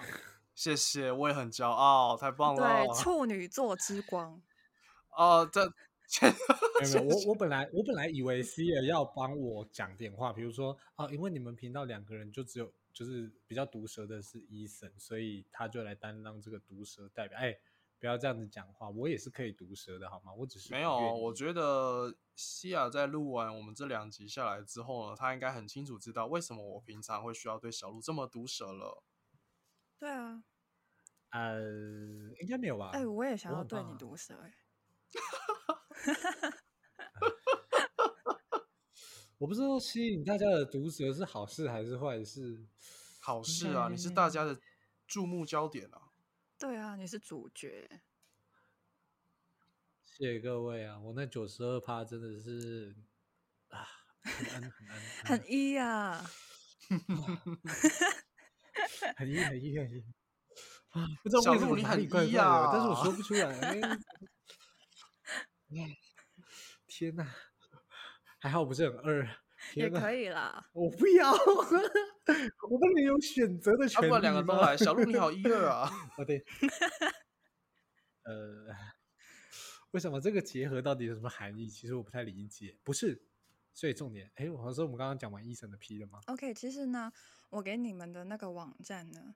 Speaker 3: 谢谢，我也很骄傲，太棒了。
Speaker 1: 对，处女座之光。(laughs)
Speaker 3: 哦，这
Speaker 2: 没有没有，(laughs) 我我本来我本来以为 C 尔要帮我讲点话，比如说啊，因为你们频道两个人就只有就是比较毒舌的是伊森，所以他就来担当这个毒舌代表。哎，不要这样子讲话，我也是可以毒舌的好吗？我只是
Speaker 3: 没有，我觉得西亚在录完我们这两集下来之后呢，他应该很清楚知道为什么我平常会需要对小鹿这么毒舌了。
Speaker 1: 对啊，
Speaker 2: 呃，应该没有吧？
Speaker 1: 哎、我也想要对你毒舌、哎，
Speaker 2: 我不知道吸引大家的毒舌是好事还是坏事。(laughs)
Speaker 3: 好事啊，你是大家的注目焦点啊。
Speaker 1: 对啊，你是主角。
Speaker 2: 谢谢各位啊，我那九十二趴真的是啊，很安很安
Speaker 1: 很一啊，(laughs)
Speaker 2: 很一很一很硬啊！不知道为什么哪里怪
Speaker 3: 一
Speaker 2: 怪的，但是我
Speaker 3: 啊
Speaker 2: 说不出来。哎 (laughs) 天哪，还好不是很二。
Speaker 1: 也，可以啦。
Speaker 2: 我不要，我不能有选择的
Speaker 3: 要、
Speaker 2: 权利
Speaker 3: 不然两个都来，小鹿你好 (laughs) 一二啊。
Speaker 2: 哦，对，(laughs) 呃，为什么这个结合到底有什么含义？其实我不太理解。不是，所以重点，哎，我好像说我们刚刚讲完医生的 P 了吗
Speaker 1: ？OK，其实呢，我给你们的那个网站呢，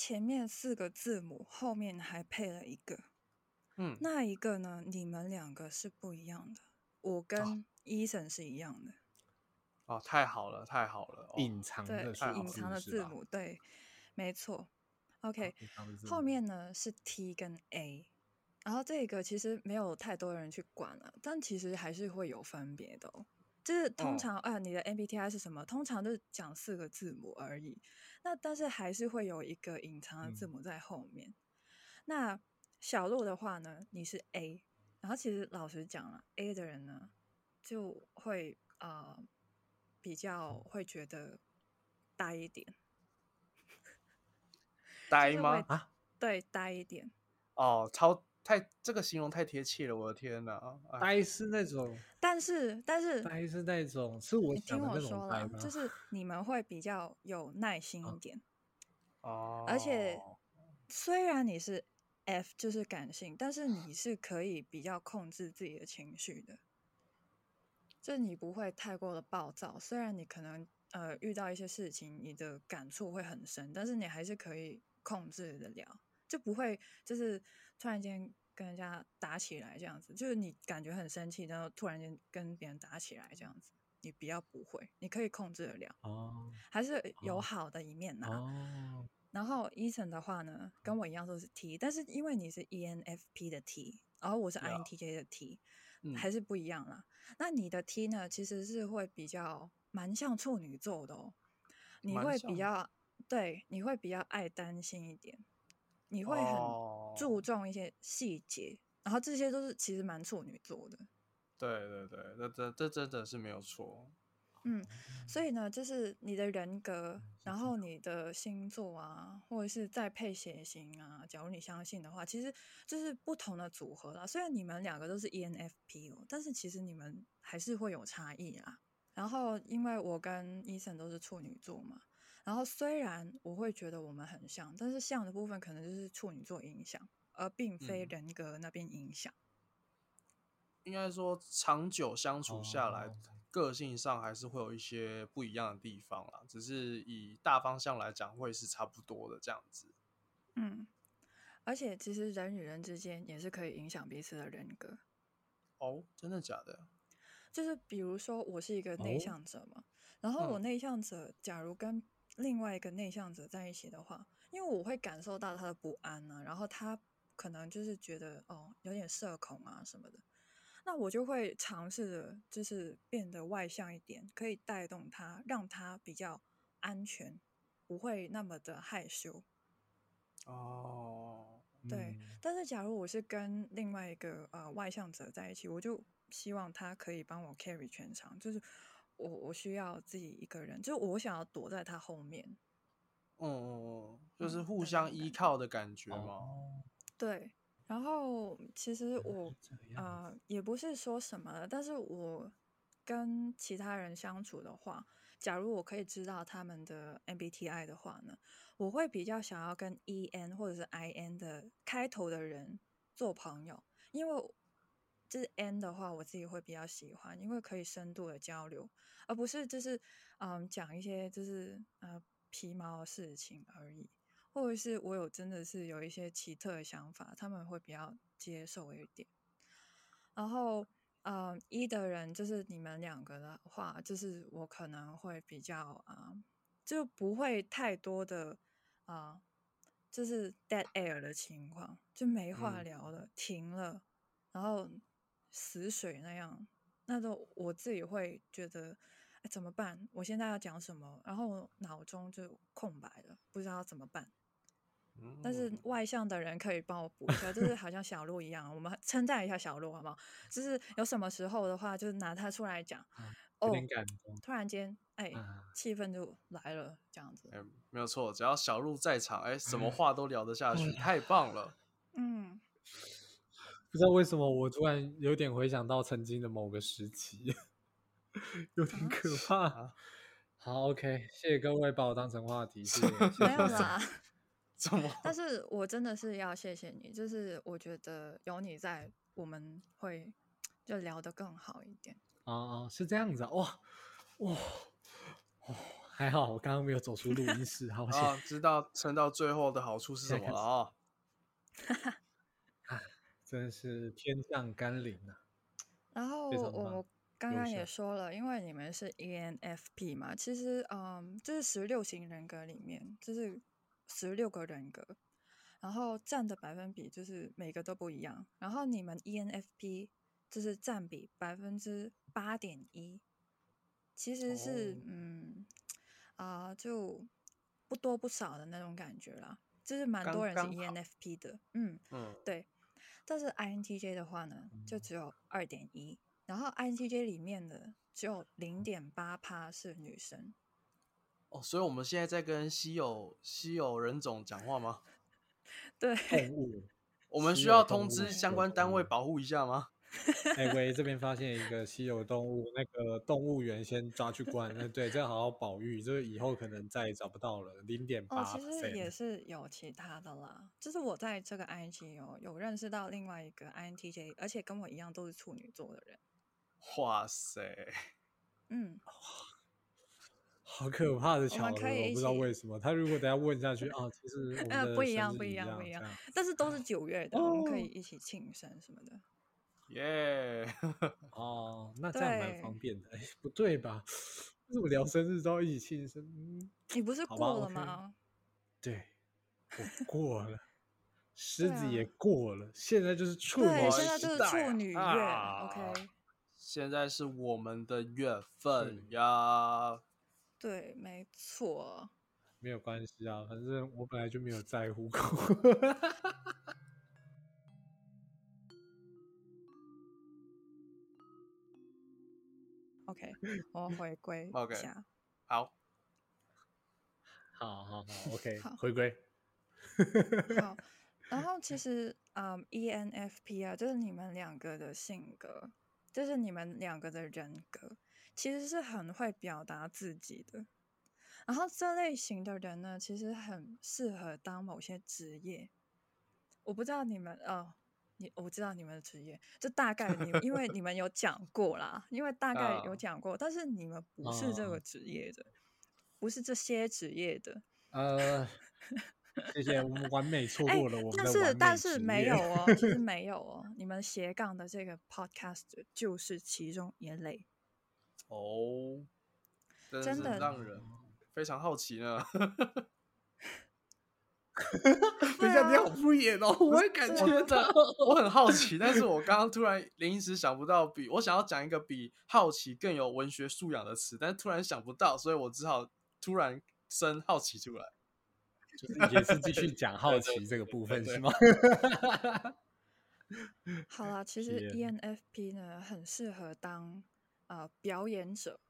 Speaker 1: 前面四个字母后面还配了一个，
Speaker 3: 嗯，
Speaker 1: 那一个呢，你们两个是不一样的，我跟伊森是一样的，
Speaker 3: 哦，太好了，太好了。哦、
Speaker 2: 隐藏
Speaker 1: 对
Speaker 2: 的，
Speaker 3: 太好
Speaker 1: 隐藏的字母，对，没错。OK，后面呢是 T 跟 A，然后这个其实没有太多人去管了，但其实还是会有分别的、哦。就是通
Speaker 3: 哦
Speaker 1: 常啊、你的 MBTI 是什么？通常就是讲四个字母而已。那但是还是会有一个隐藏的字
Speaker 2: 嗯
Speaker 1: 母在后面。那小鹿的话呢，你是 A，然后其实老实讲了，A 的人呢就会呃比较会觉得呆一点，(laughs)
Speaker 3: 呆吗？
Speaker 2: 啊，
Speaker 1: 对，呆一点。
Speaker 3: 哦，超太这个形容太贴切了，我的天哪！哎
Speaker 2: 呆是那种，
Speaker 1: 但是但是
Speaker 2: 呆是那种，是我
Speaker 1: 你听
Speaker 2: 想的那
Speaker 1: 我说了，
Speaker 2: 种呆吗？
Speaker 1: 就是你们会比较有耐心一点，
Speaker 3: 哦，
Speaker 1: 而且虽然你是 F 就是感性，但是你是可以比较控制自己的情绪的，就是你不会太过的暴躁。虽然你可能呃遇到一些事情，你的感触会很深，但是你还是可以控制得了，就不会就是突然间跟人家打起来这样子。就是你感觉很生气，然后突然间跟别人打起来这样子，你比较不会，你可以控制得了，
Speaker 2: 哦
Speaker 1: 还是有
Speaker 2: 哦
Speaker 1: 好的一面呐、
Speaker 2: 哦，
Speaker 1: 然后 Eason 的话呢，跟我一样都是 T，但是因为你是 E ENFP 的 T，然后我是 INTJ 的 T，、
Speaker 3: 嗯
Speaker 1: 还是不一样啦。那你的 T 呢，其实是会比较蛮像处女座的哦，你会比较对，你会比较爱担心一点，你会
Speaker 3: 哦
Speaker 1: 很注重一些细节，然后这些都是其实蛮处女座的。
Speaker 3: 对对对，这这这真的是没有错。
Speaker 1: 嗯，所以呢，就是你的人格，然后你的星座啊，或者是再配血型啊，假如你相信的话，其实就是不同的组合啦。虽然你们两个都是 E ENFP 哦，但是其实你们还是会有差异啦。然后，因为我跟医生都是处女座嘛，然后虽然我会觉得我们很像，但是像的部分可能就是处女座影响，而并非
Speaker 3: 嗯
Speaker 1: 人格那边影响。
Speaker 3: 应该说长久相处下来，
Speaker 2: 哦
Speaker 3: 个性上还是会有一些不一样的地方啦。只是以大方向来讲，会是差不多的这样子。
Speaker 1: 嗯，而且其实人与人之间也是可以影响彼此的人格。
Speaker 3: 哦，真的假的？
Speaker 1: 就是比如说，我是一个内
Speaker 2: 哦
Speaker 1: 向者嘛，然后我
Speaker 3: 嗯
Speaker 1: 内向者假如跟另外一个内向者在一起的话，因为我会感受到他的不安呢、然后他可能就是觉得哦有点社恐啊什么的，那我就会尝试着就是变得外向一点，可以带动他，让他比较安全，不会那么的害羞。
Speaker 3: 哦，
Speaker 1: 对，
Speaker 2: 嗯
Speaker 1: 但是假如我是跟另外一个呃外向者在一起，我就希望他可以帮我 carry 全场，就是我我需要自己一个人，就是我想要躲在他后面。
Speaker 3: 嗯嗯嗯，就是
Speaker 1: 嗯
Speaker 3: 互相依靠的感觉嘛。
Speaker 2: 哦，
Speaker 1: 对，然后其实我
Speaker 2: 啊
Speaker 1: 呃也不是说什么了，但是我跟其他人相处的话，假如我可以知道他们的 MBTI 的话呢，我会比较想要跟 EN 或者是 IN 的开头的人做朋友，因为就是 N 的话，我自己会比较喜欢，因为可以深度的交流，而不是就是嗯讲一些就是呃皮毛的事情而已。或者是我有真的是有一些奇特的想法，他们会比较接受一点。然后，嗯，一的人就是你们两个的话，就是我可能会比较啊、就不会太多的啊、就是 dead air 的情况，就没话
Speaker 3: 嗯
Speaker 1: 聊了，停了，然后死水那样，那都我自己会觉得。哎，怎么办？我现在要讲什么？然后脑中就空白了，不知道怎么办。但是
Speaker 3: 嗯
Speaker 1: 外向的人可以帮我补一下，就是好像小鹿一样，我们称赞一下小鹿好不好？就是有什么时候的话，就是拿它出来讲，哦突然间，哎，
Speaker 2: 啊。
Speaker 1: 气氛就来了，这样子。
Speaker 3: 哎、没有错，只要小鹿在场，哎、什么 (laughs) 话都聊得下去，太棒了。
Speaker 1: 嗯，(laughs)
Speaker 2: 不知道为什么，我突然有点回想到曾经的某个时期，有点可怕。
Speaker 3: 啊
Speaker 2: 好，OK，谢谢各位把我当成话题，谢谢。(laughs) 谢
Speaker 1: 没有
Speaker 2: 谢
Speaker 1: 啦。(laughs)
Speaker 3: 怎么？
Speaker 1: 但是我真的是要谢谢你，就是我觉得有你在，我们会就聊得更好一点。
Speaker 2: 哦哦，是这样子啊，哇哇哦，还好我刚刚没有走出录音室，好险。
Speaker 3: 啊，知道撑到最后的好处是什么了啊？(laughs)
Speaker 2: 真是天降甘霖啊！
Speaker 1: 然后我刚刚也说了，因为你们是 E ENFP 嘛，其实嗯，就是十六型人格里面，就是十六个人格，然后占的百分比就是每个都不一样。然后你们 E ENFP 就是占比百分之八点一，其实是、
Speaker 3: 哦
Speaker 1: 嗯啊、就不多不少的那种感觉啦，就是蛮多人是 ENFP 的，嗯。
Speaker 3: 嗯，
Speaker 1: 对，但是 INTJ 的话呢，就只有二点一，然后 INTJ 里面的只有零点八趴是女生。
Speaker 3: 哦，所以我们现在在跟稀有稀有人种讲话吗？(laughs)
Speaker 1: 对，
Speaker 3: 我们需要通知相关单位保护一下吗？
Speaker 2: 哎喂，这边发现一个稀有动物，那个动物园先抓去关。嗯，对，这样好好保育，这个以后可能再也找不到了。零点
Speaker 1: 哦，
Speaker 2: 八
Speaker 1: 其实也。是有其他的啦，就是我在这个 IG 有有认识到另外一个 INTJ，而且跟我一样都是处女座的人。
Speaker 3: 哇塞，
Speaker 1: 嗯，
Speaker 2: 好可怕的
Speaker 1: 我
Speaker 2: 巧合，我不知道为什么。他如果等下问下去啊，其实
Speaker 1: 呃，不一样，不一样，不一样，但是都是九月的，我们可以
Speaker 2: 哦
Speaker 1: 一起庆生什么的。
Speaker 3: 耶！(laughs)
Speaker 2: 哦，那这样蛮方便的。哎，不对吧？(laughs) 为什么聊生日都要一起庆生？嗯，
Speaker 1: 你不是过了吗？
Speaker 2: 对，我过了，狮子也
Speaker 1: 啊
Speaker 2: 过了，现在就是处女
Speaker 1: 对，现在就是处女月
Speaker 2: 啊
Speaker 1: ，OK。
Speaker 3: 现在是我们的月
Speaker 2: 嗯
Speaker 3: 份呀。
Speaker 1: 对，没错。
Speaker 2: 没有关系啊，反正我本来就没有在乎过。(laughs)
Speaker 1: OK，我回归一 (laughs)
Speaker 3: OK
Speaker 1: 下。(laughs)
Speaker 3: 好，
Speaker 2: 好 (laughs) 好好，OK，
Speaker 1: 好
Speaker 2: 回归。
Speaker 1: 好，然后其实，嗯，ENFP 啊，就是你们两个的性格，就是你们两个的人格，其实是很会表达自己的。然后这类型的人呢，其实很适合当某些职业。我不知道你们哦，你我知道你们的职业，就大概你因为 (laughs) 你们有讲过啦，因为大概有
Speaker 3: 啊
Speaker 1: 讲过，但是你们不是这
Speaker 2: 啊
Speaker 1: 个职业的，不是这些职业的。
Speaker 2: 呃，(laughs) 谢谢，我们完美错
Speaker 1: 哎
Speaker 2: 过了我们
Speaker 1: 但
Speaker 2: 的完美
Speaker 1: 是但是
Speaker 2: 职
Speaker 1: 没有哦，其实 (laughs) 没有哦。你们斜杠的这个 podcast 就是其中一类，
Speaker 3: 哦，真
Speaker 1: 的
Speaker 3: 让人非常好奇呢。(laughs)
Speaker 2: 等一下，你好敷衍哦，(laughs) 我也感觉
Speaker 3: 我
Speaker 2: 到。
Speaker 3: 我很好奇，但是我刚刚突然临时想不到比我想要讲一个比好奇更有文学素养的词，但是突然想不到，所以我只好突然生好奇出来。
Speaker 2: 就是也是继续讲好奇这个部分是吗？
Speaker 1: 好啦，其实 ENFP 呢很适合当呃表演者，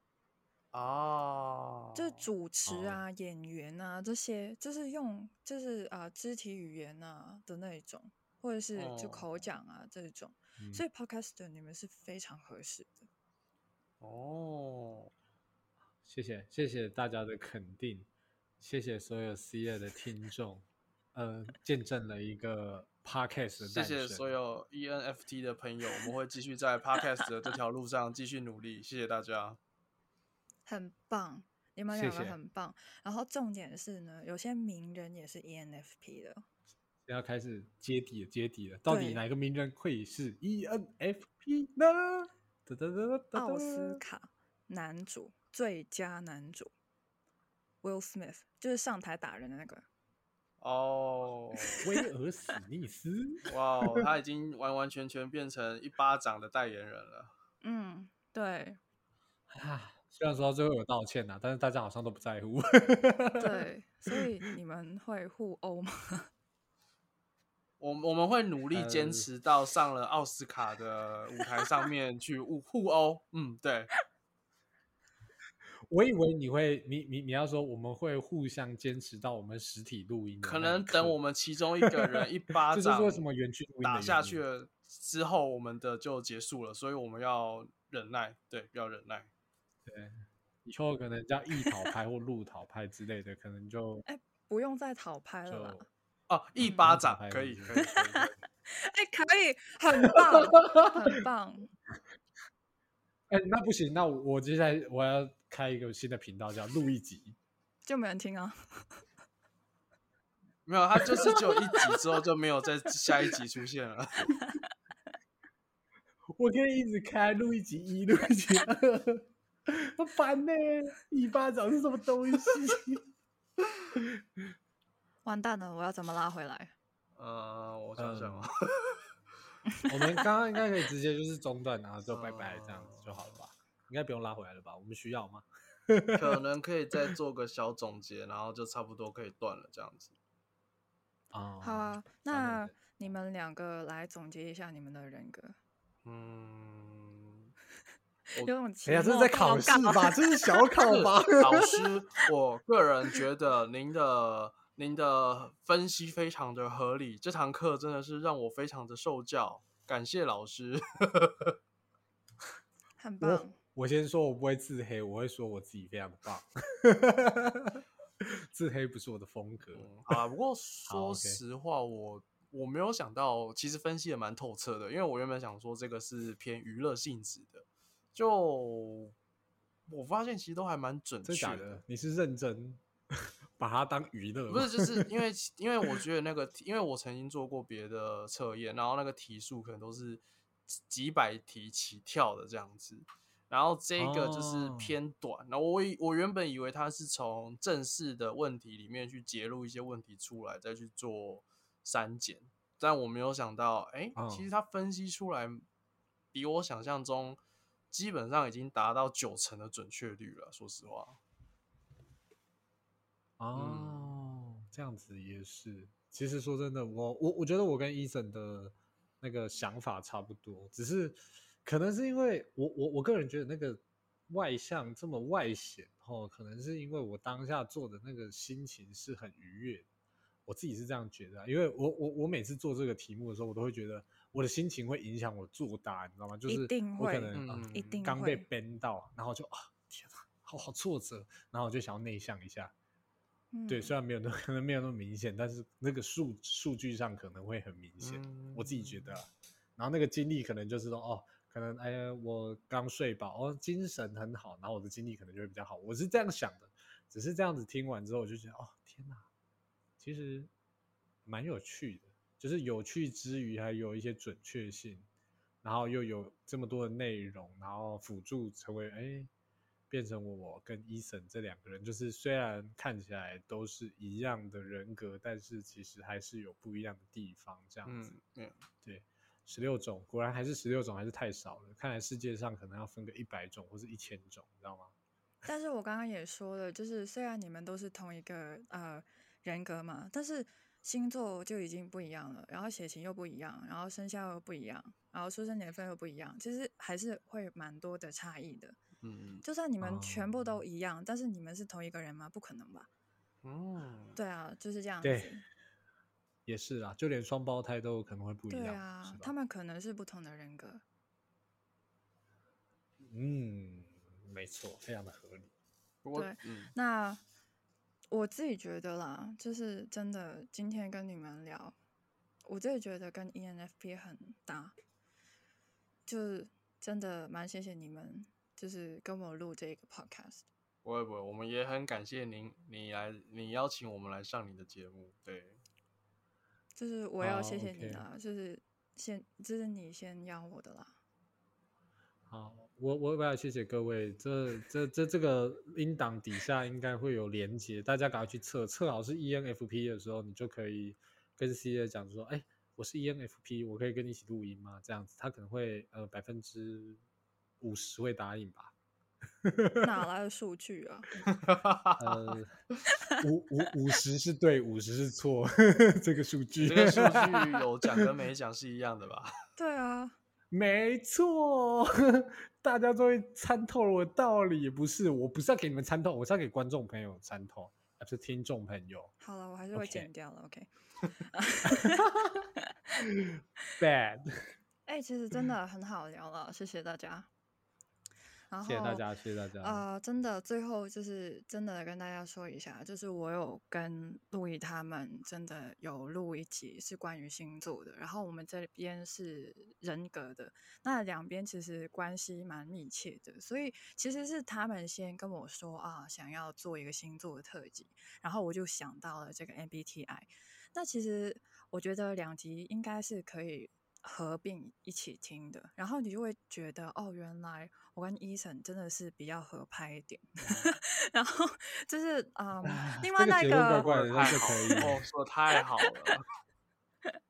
Speaker 3: 哦，
Speaker 1: 就是主持
Speaker 2: 哦
Speaker 1: 啊、演员啊这些，就是用就是呃肢体语言啊的那一种，或者是就
Speaker 3: 哦
Speaker 1: 口讲啊这种，
Speaker 2: 嗯
Speaker 1: 所以 podcaster 你们是非常合适的。
Speaker 3: 哦，
Speaker 2: 谢谢谢谢大家的肯定，谢谢所有 C 二的听众，呃，见证了一个 (laughs) podcast 的
Speaker 3: 谢。谢所有 E ENFT 的朋友，我们会继续在 (laughs) Podcast 的这条路上继续努力，谢谢大家。
Speaker 1: 很棒，你们
Speaker 2: 谢
Speaker 1: 两个很棒。然后重点是呢，有些名人也是 ENFP 的。
Speaker 2: 要开始揭底了，揭底了，到底哪个名人会是 E ENFP 呢？哒哒哒哒哒
Speaker 1: 奥斯卡男主最佳男主 Will Smith，就是上台打人的那个。
Speaker 3: 哦，(laughs)
Speaker 2: 威尔史密斯。(laughs)
Speaker 3: 哇哦，他已经完完全全变成一巴掌的代言人了。
Speaker 1: 嗯，对
Speaker 2: 啊，虽然说到最后有道歉呐、但是大家好像都不在乎。(laughs)
Speaker 1: 对，所以你们会互殴吗？(laughs)
Speaker 3: 我我们会努力坚
Speaker 2: 呃
Speaker 3: 持到上了奥斯卡的舞台上面去互互殴。嗯，对，(laughs)
Speaker 2: 我以为你会，你你你要说我们会互相坚持到我们实体录音
Speaker 3: 可能等我们其中一个人一巴掌
Speaker 2: 是为什么园区录
Speaker 3: 打下去了之后，我们的就结束了，所以我们要忍耐，对，要忍耐。
Speaker 2: 对，以后可能叫艺讨拍或路讨拍之类的，可能就
Speaker 1: 不用再讨拍了啦。
Speaker 3: 哦，一
Speaker 1: 嗯
Speaker 3: 巴掌可以，可以，可以，可 (laughs) 以
Speaker 1: 哎、可以，很棒，很 (laughs) 棒。
Speaker 2: 哎、那不行，那我我接下来我要开一个新的频道，叫录一集。(laughs)
Speaker 1: 就没人听啊。
Speaker 3: 没有，他就是只有一集之后就没有在下一集出现了。
Speaker 2: 我可以一直开录一集一，录一集二，很烦呢、一巴掌是什么东西？
Speaker 1: 完蛋了，我要怎么拉回来？
Speaker 3: 呃，我想想啊，
Speaker 2: 我们刚刚应该可以直接就是中断，然后就拜拜这样子就好了吧？应该不用拉回来了吧？我们需要吗？(laughs)
Speaker 3: 可能可以再做个小总结，然后就差不多可以断了，这样子。
Speaker 2: 哦、
Speaker 1: 好啊，那你们两个来总结一下你们的人格。
Speaker 3: 嗯，
Speaker 2: 哎呀，这是在考试吧？这是小考 (laughs) 吧？(laughs)
Speaker 3: 老师，我个人觉得您的您的分析非常的合理，这堂课真的是让我非常的受教，感谢老师。(laughs)
Speaker 1: 很棒
Speaker 2: 我。我先说，我不会自黑，我会说我自己非常的棒。自黑不是我的风格。
Speaker 3: 嗯，好啦，不过说实话，我我没有想到，其实分析的蛮透彻的，因为我原本想说这个是偏娱乐性质的，就我发现其实都还蛮准确
Speaker 2: 假的？你是认真把它当娱乐？
Speaker 3: 不是，就是因为 (laughs) 因为我觉得那个，因为我曾经做过别的测验，然后那个题数可能都是几几百题起跳的这样子，然后这个就是
Speaker 2: 哦
Speaker 3: 偏短。然后我以我原本以为它是从正式的问题里面去截录一些问题出来，再去做删减，但我没有想到，哎、
Speaker 2: 哦
Speaker 3: 其实它分析出来比我想象中基本上已经达到九成的准确率了。说实话，
Speaker 2: 哦，这样子也是。其实说真的，我我我觉得我跟医生的那个想法差不多，只是可能是因为我我我个人觉得那个外向这么外显哦，可能是因为我当下做的那个心情是很愉悦。我自己是这样觉得、因为我我我每次做这个题目的时候，我都会觉得我的心情会影响我作答，你知道吗？就是我可能、啊
Speaker 3: 嗯
Speaker 1: 一定
Speaker 2: 刚被
Speaker 1: 会
Speaker 2: ban 到，然后就啊天哪，好好挫折，然后我就想要内向一下。对，
Speaker 1: 嗯
Speaker 2: 虽然没有那 (laughs) 可能没有那么明显，但是那个数数据上可能会很明显，我自己觉得啊。然后那个精力可能就是说，哦，可能哎呀，我刚睡饱，哦，精神很好，然后我的精力可能就会比较好。我是这样想的，只是这样子听完之后，我就觉得，哦，天哪，其实蛮有趣的，就是有趣之余还有一些准确性，然后又有这么多的内容，然后辅助成为哎。变成我跟伊森这两个人，就是虽然看起来都是一样的人格，但是其实还是有不一样的地方。这样子，
Speaker 3: 嗯，嗯
Speaker 2: 对，十六种果然还是十六种，还是太少了。看来世界上可能要分个一百种或是一千种，你知道吗？(laughs)
Speaker 1: 但是我刚刚也说了，就是虽然你们都是同一个呃人格嘛，但是星座就已经不一样了，然后血型又不一样，然后生肖又不一样，然后出生年份又不一样，其实还是会蛮多的差异的。
Speaker 3: 嗯
Speaker 1: 就算你们全部
Speaker 2: 哦
Speaker 1: 都一样，但是你们是同一个人吗？不可能吧？
Speaker 3: 嗯嗯，
Speaker 1: 对啊，就是这样
Speaker 2: 对
Speaker 1: 子。(laughs)
Speaker 2: 也是啊，就连双胞胎都可能会不一样，
Speaker 1: 对啊他们可能是不同的人格。
Speaker 2: 嗯，没错，非常的合理。
Speaker 3: 不过
Speaker 1: 对
Speaker 3: 嗯
Speaker 1: 那我自己觉得啦，就是真的，今天跟你们聊，我自己觉得跟 E ENFP 很搭，就是真的蛮谢谢你们，就是跟我录这个 podcast。
Speaker 3: 不会不会，我们也很感谢您，你来你邀请我们来上你的节目，对，
Speaker 1: 就是我要谢谢你啦，就是先，这是你先邀我的啦。
Speaker 2: 好，我我我要谢谢各位，这这这这个音档底下应该会有连接，大家赶快去测，测好是 E ENFP 的时候，你就可以跟 C A 讲说，哎，我是 ENFP，我可以跟你一起录音吗？这样子，他可能会呃百分之五十会答应吧，(laughs)
Speaker 1: 哪来的数据啊？(laughs)
Speaker 2: 呃，五五五十是对，五十是错，(laughs) 这个数据，
Speaker 3: 这个数据有讲跟没讲是一样的吧？
Speaker 1: 对啊，
Speaker 2: 没错，(laughs) 大家终于参透了我的道理，也不是，我不是要给你们参透，我是要给观众朋友参透，而是听众朋友。
Speaker 1: 好了，我还是会剪掉了。OK。(laughs) (laughs)
Speaker 2: Bad，
Speaker 1: 哎、其实真的很好聊了，谢谢大家。然后
Speaker 2: 谢谢大家，谢谢大家。
Speaker 1: 呃，真的，最后就是真的跟大家说一下，就是我有跟陆毅他们真的有录一集是关于星座的，然后我们这边是人格的，那两边其实关系蛮密切的，所以其实是他们先跟我说啊，想要做一个星座的特辑，然后我就想到了这个 MBTI。那其实我觉得两集应该是可以合并一起听的，然后你就会觉得哦，原来我跟伊森真的是比较合拍一点。(laughs) 然后就是嗯，另外那
Speaker 2: 这个怪怪的，但
Speaker 3: 太好
Speaker 2: 是可以。
Speaker 3: 了，哦，说的太好了，(laughs)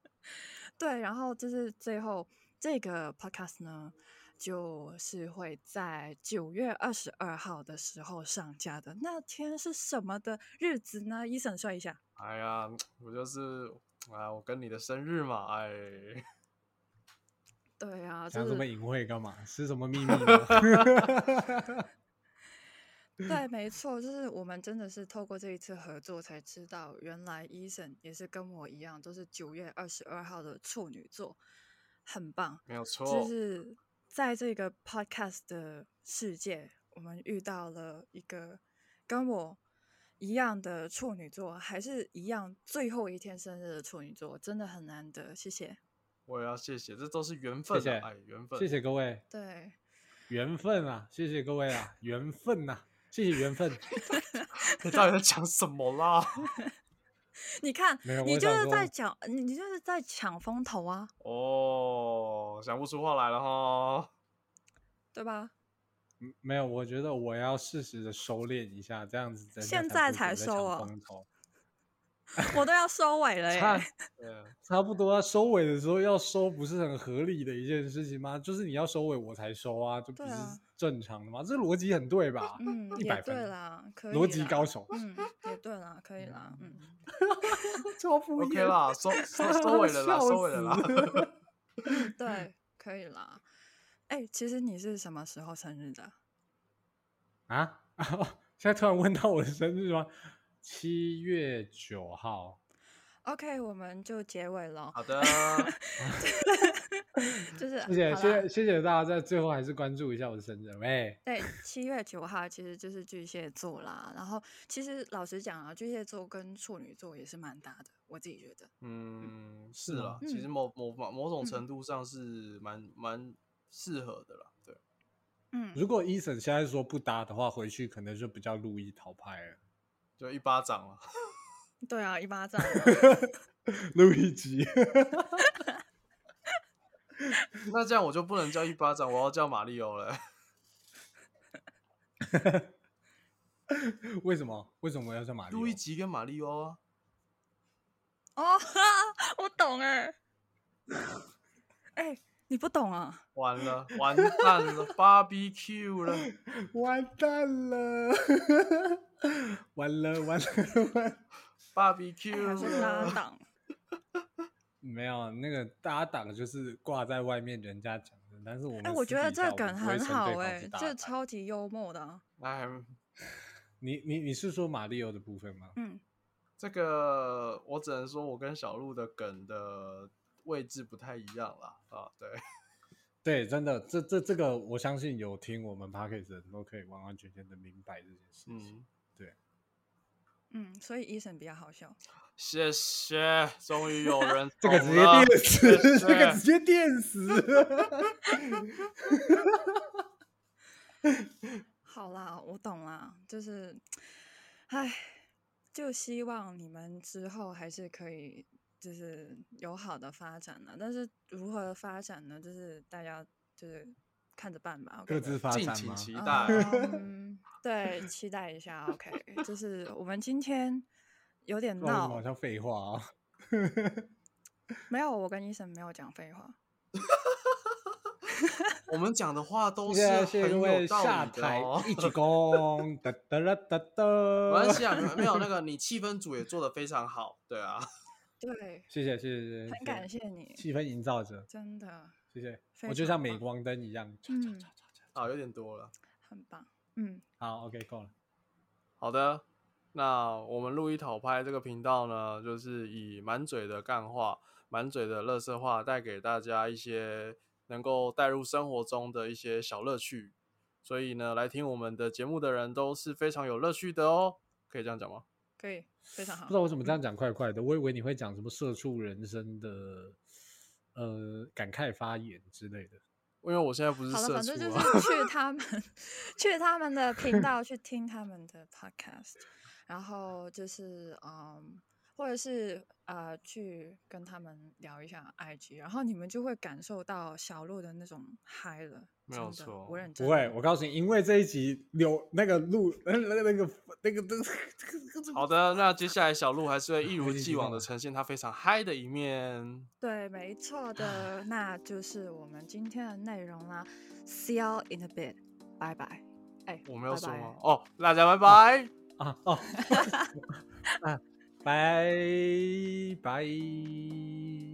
Speaker 1: 对，然后就是最后这个 podcast 呢，就是会在九月二十二号的时候上架的。那天是什么的日子呢？伊森说一下。
Speaker 3: 哎呀，我就是啊，我跟你的生日嘛，哎，
Speaker 1: 对啊，就
Speaker 2: 讲什么隐晦干嘛？是什么秘密吗？(laughs)
Speaker 1: 对，没错，就是我们真的是透过这一次合作才知道，原来伊森也是跟我一样，都是九月二十二号的处女座。很棒。
Speaker 3: 没有错，
Speaker 1: 就是在这个 podcast 的世界，我们遇到了一个跟我一样的处女座，还是一样最后一天生日的处女座，真的很难得。谢谢。
Speaker 3: 我也要谢谢，这都是缘分、啊，
Speaker 2: 谢谢
Speaker 3: 哎，缘分，
Speaker 2: 谢谢各位，
Speaker 1: 对，
Speaker 2: 缘分啊，谢谢各位啊，缘分呐、谢谢缘分。(laughs)
Speaker 3: 你到底在讲什么啦？(laughs)
Speaker 1: 你看，你就是在讲，你你就是在抢风头啊，
Speaker 3: 哦，想不出话来了哈。
Speaker 1: 对吧？
Speaker 2: 嗯没有，我觉得我要适时的收敛一下，这样子
Speaker 1: 现在
Speaker 2: 才
Speaker 1: 收啊
Speaker 2: 风头
Speaker 1: 我都要收尾了
Speaker 2: 差
Speaker 1: 耶。
Speaker 3: 对，
Speaker 2: 差不多要收尾的时候要收，不是很合理的一件事情吗？就是你要收尾我才收啊，这不是正常的吗？这逻辑很对吧？
Speaker 1: 嗯，
Speaker 2: 一百分，
Speaker 1: 啦，可以
Speaker 2: 逻辑高手，
Speaker 1: 嗯，也对啦，可以啦，嗯。
Speaker 2: 超敷
Speaker 3: OK
Speaker 2: 衍。
Speaker 3: 啦，收 (laughs) 收收尾了啦，收尾了啦。
Speaker 2: 死 (laughs)
Speaker 1: 对，可以啦。哎、其实你是什么时候生日的？
Speaker 2: 啊！(laughs) 现在突然问到我的生日吗？七月九号。
Speaker 1: OK，我们就结尾了。
Speaker 3: 好的，(laughs)
Speaker 1: 就是
Speaker 2: 谢谢谢谢大家在最后还是关注一下我的生日。喂，
Speaker 1: 对，七月九号其实就是巨蟹座啦。然后其实老实讲啊，巨蟹座跟处女座也是蛮搭的，我自己觉得。
Speaker 3: 嗯，是
Speaker 2: 吗
Speaker 3: 啦，其实
Speaker 1: 某
Speaker 3: 某某某种
Speaker 1: 嗯
Speaker 3: 程度上是蛮蛮适合的啦。对，
Speaker 1: 嗯，
Speaker 2: 如果 Eason 现在说不搭的话，回去可能就比较路易淘派了。
Speaker 3: 就一巴掌了。(laughs)
Speaker 1: 对啊，一巴掌。
Speaker 2: 路易吉，(laughs)
Speaker 3: 那这样我就不能叫一巴掌，我要叫马里奥了。(laughs)
Speaker 2: 为什么？为什么要叫马里奥？
Speaker 3: 路易吉跟马里奥啊，
Speaker 1: 哦，我懂哎。哎、你不懂啊？
Speaker 3: 完了完蛋了，barbecue 了。
Speaker 2: 完蛋了，完了完了完了！(laughs)
Speaker 3: barbecue
Speaker 1: 哎还是搭。(laughs) 档。
Speaker 2: 没有那个搭档就是挂在外面人家讲的，但是我们
Speaker 1: 哎、我觉得这梗
Speaker 2: 我们不会
Speaker 1: 很好哎、这超级幽默的、啊。
Speaker 3: 哎，(laughs)
Speaker 2: 你你你是说马里奥的部分吗？
Speaker 1: 嗯，
Speaker 3: 这个我只能说，我跟小鹿的梗的位置不太一样啦。啊，对，
Speaker 2: 对，真的，这这这个我相信有听我们 p a c k a g e 的人都可以完完全全的明白这件事情。
Speaker 3: 嗯，
Speaker 2: 对，
Speaker 1: 嗯，所以医生比较好笑。
Speaker 3: 谢谢，终于有人
Speaker 2: 这个直接电死，
Speaker 3: 谢
Speaker 2: 这个直接电死。
Speaker 1: 好啦，我懂啦，就是，唉，就希望你们之后还是可以，就是有好的发展呢。但是如何发展呢？就是大家就是看着办吧。
Speaker 2: 各自发
Speaker 3: 敬
Speaker 2: 展吗？
Speaker 3: 请期待。
Speaker 1: 嗯，对，期待一下。OK，就是我们今天有点闹
Speaker 2: 好，像废话啊。(laughs)
Speaker 1: 没有，我跟医生没有讲废话。(laughs)
Speaker 3: 我们讲的话都是很有道理的
Speaker 2: 下台
Speaker 3: 哦。
Speaker 2: 一鞠躬，(laughs) 哒哒啦哒哒。
Speaker 3: 没关系啊，没没有那个你气氛组也做的非常好，对啊。
Speaker 1: 对，
Speaker 2: 谢谢谢谢谢谢，
Speaker 1: 很感谢你，
Speaker 2: 气氛营造者，
Speaker 1: 真的
Speaker 2: 谢谢。我就像镁光灯一样。
Speaker 1: 嗯
Speaker 3: 啊，有点多了。
Speaker 1: 很棒。嗯，
Speaker 2: 好，OK，够了。
Speaker 3: 好的，那我们路易讨拍这个频道呢，就是以满嘴的干话、满嘴的乐色话，带给大家一些能够带入生活中的一些小乐趣。所以呢，来听我们的节目的人都是非常有乐趣的哦，可以这样讲吗？
Speaker 1: 可以，非常好。
Speaker 2: 不知道为什么这样讲快快的，我以为你会讲什么社畜人生的呃感慨发言之类的。
Speaker 3: 因为我现在不是
Speaker 1: 好了，反正就是去 (laughs) 他们去他们的频道去听他们的 podcast，然后就是嗯，或者是呃去跟他们聊一下 IG，然后你们就会感受到小鹿的那种嗨了。
Speaker 3: 没有错
Speaker 1: 我认真
Speaker 2: 不会，我告诉你，因为这一集有那个鹿那个那个那个那个那个
Speaker 3: 好的，那接下来小鹿还是会一如既往的呈现他非常嗨的一面。
Speaker 1: 对，没错的，(sighs) 那就是我们今天的内容啦。See you in a bit，拜拜。哎，
Speaker 3: 我没有说吗？哦，大家拜拜。
Speaker 2: 啊哦啊，(laughs) 拜拜。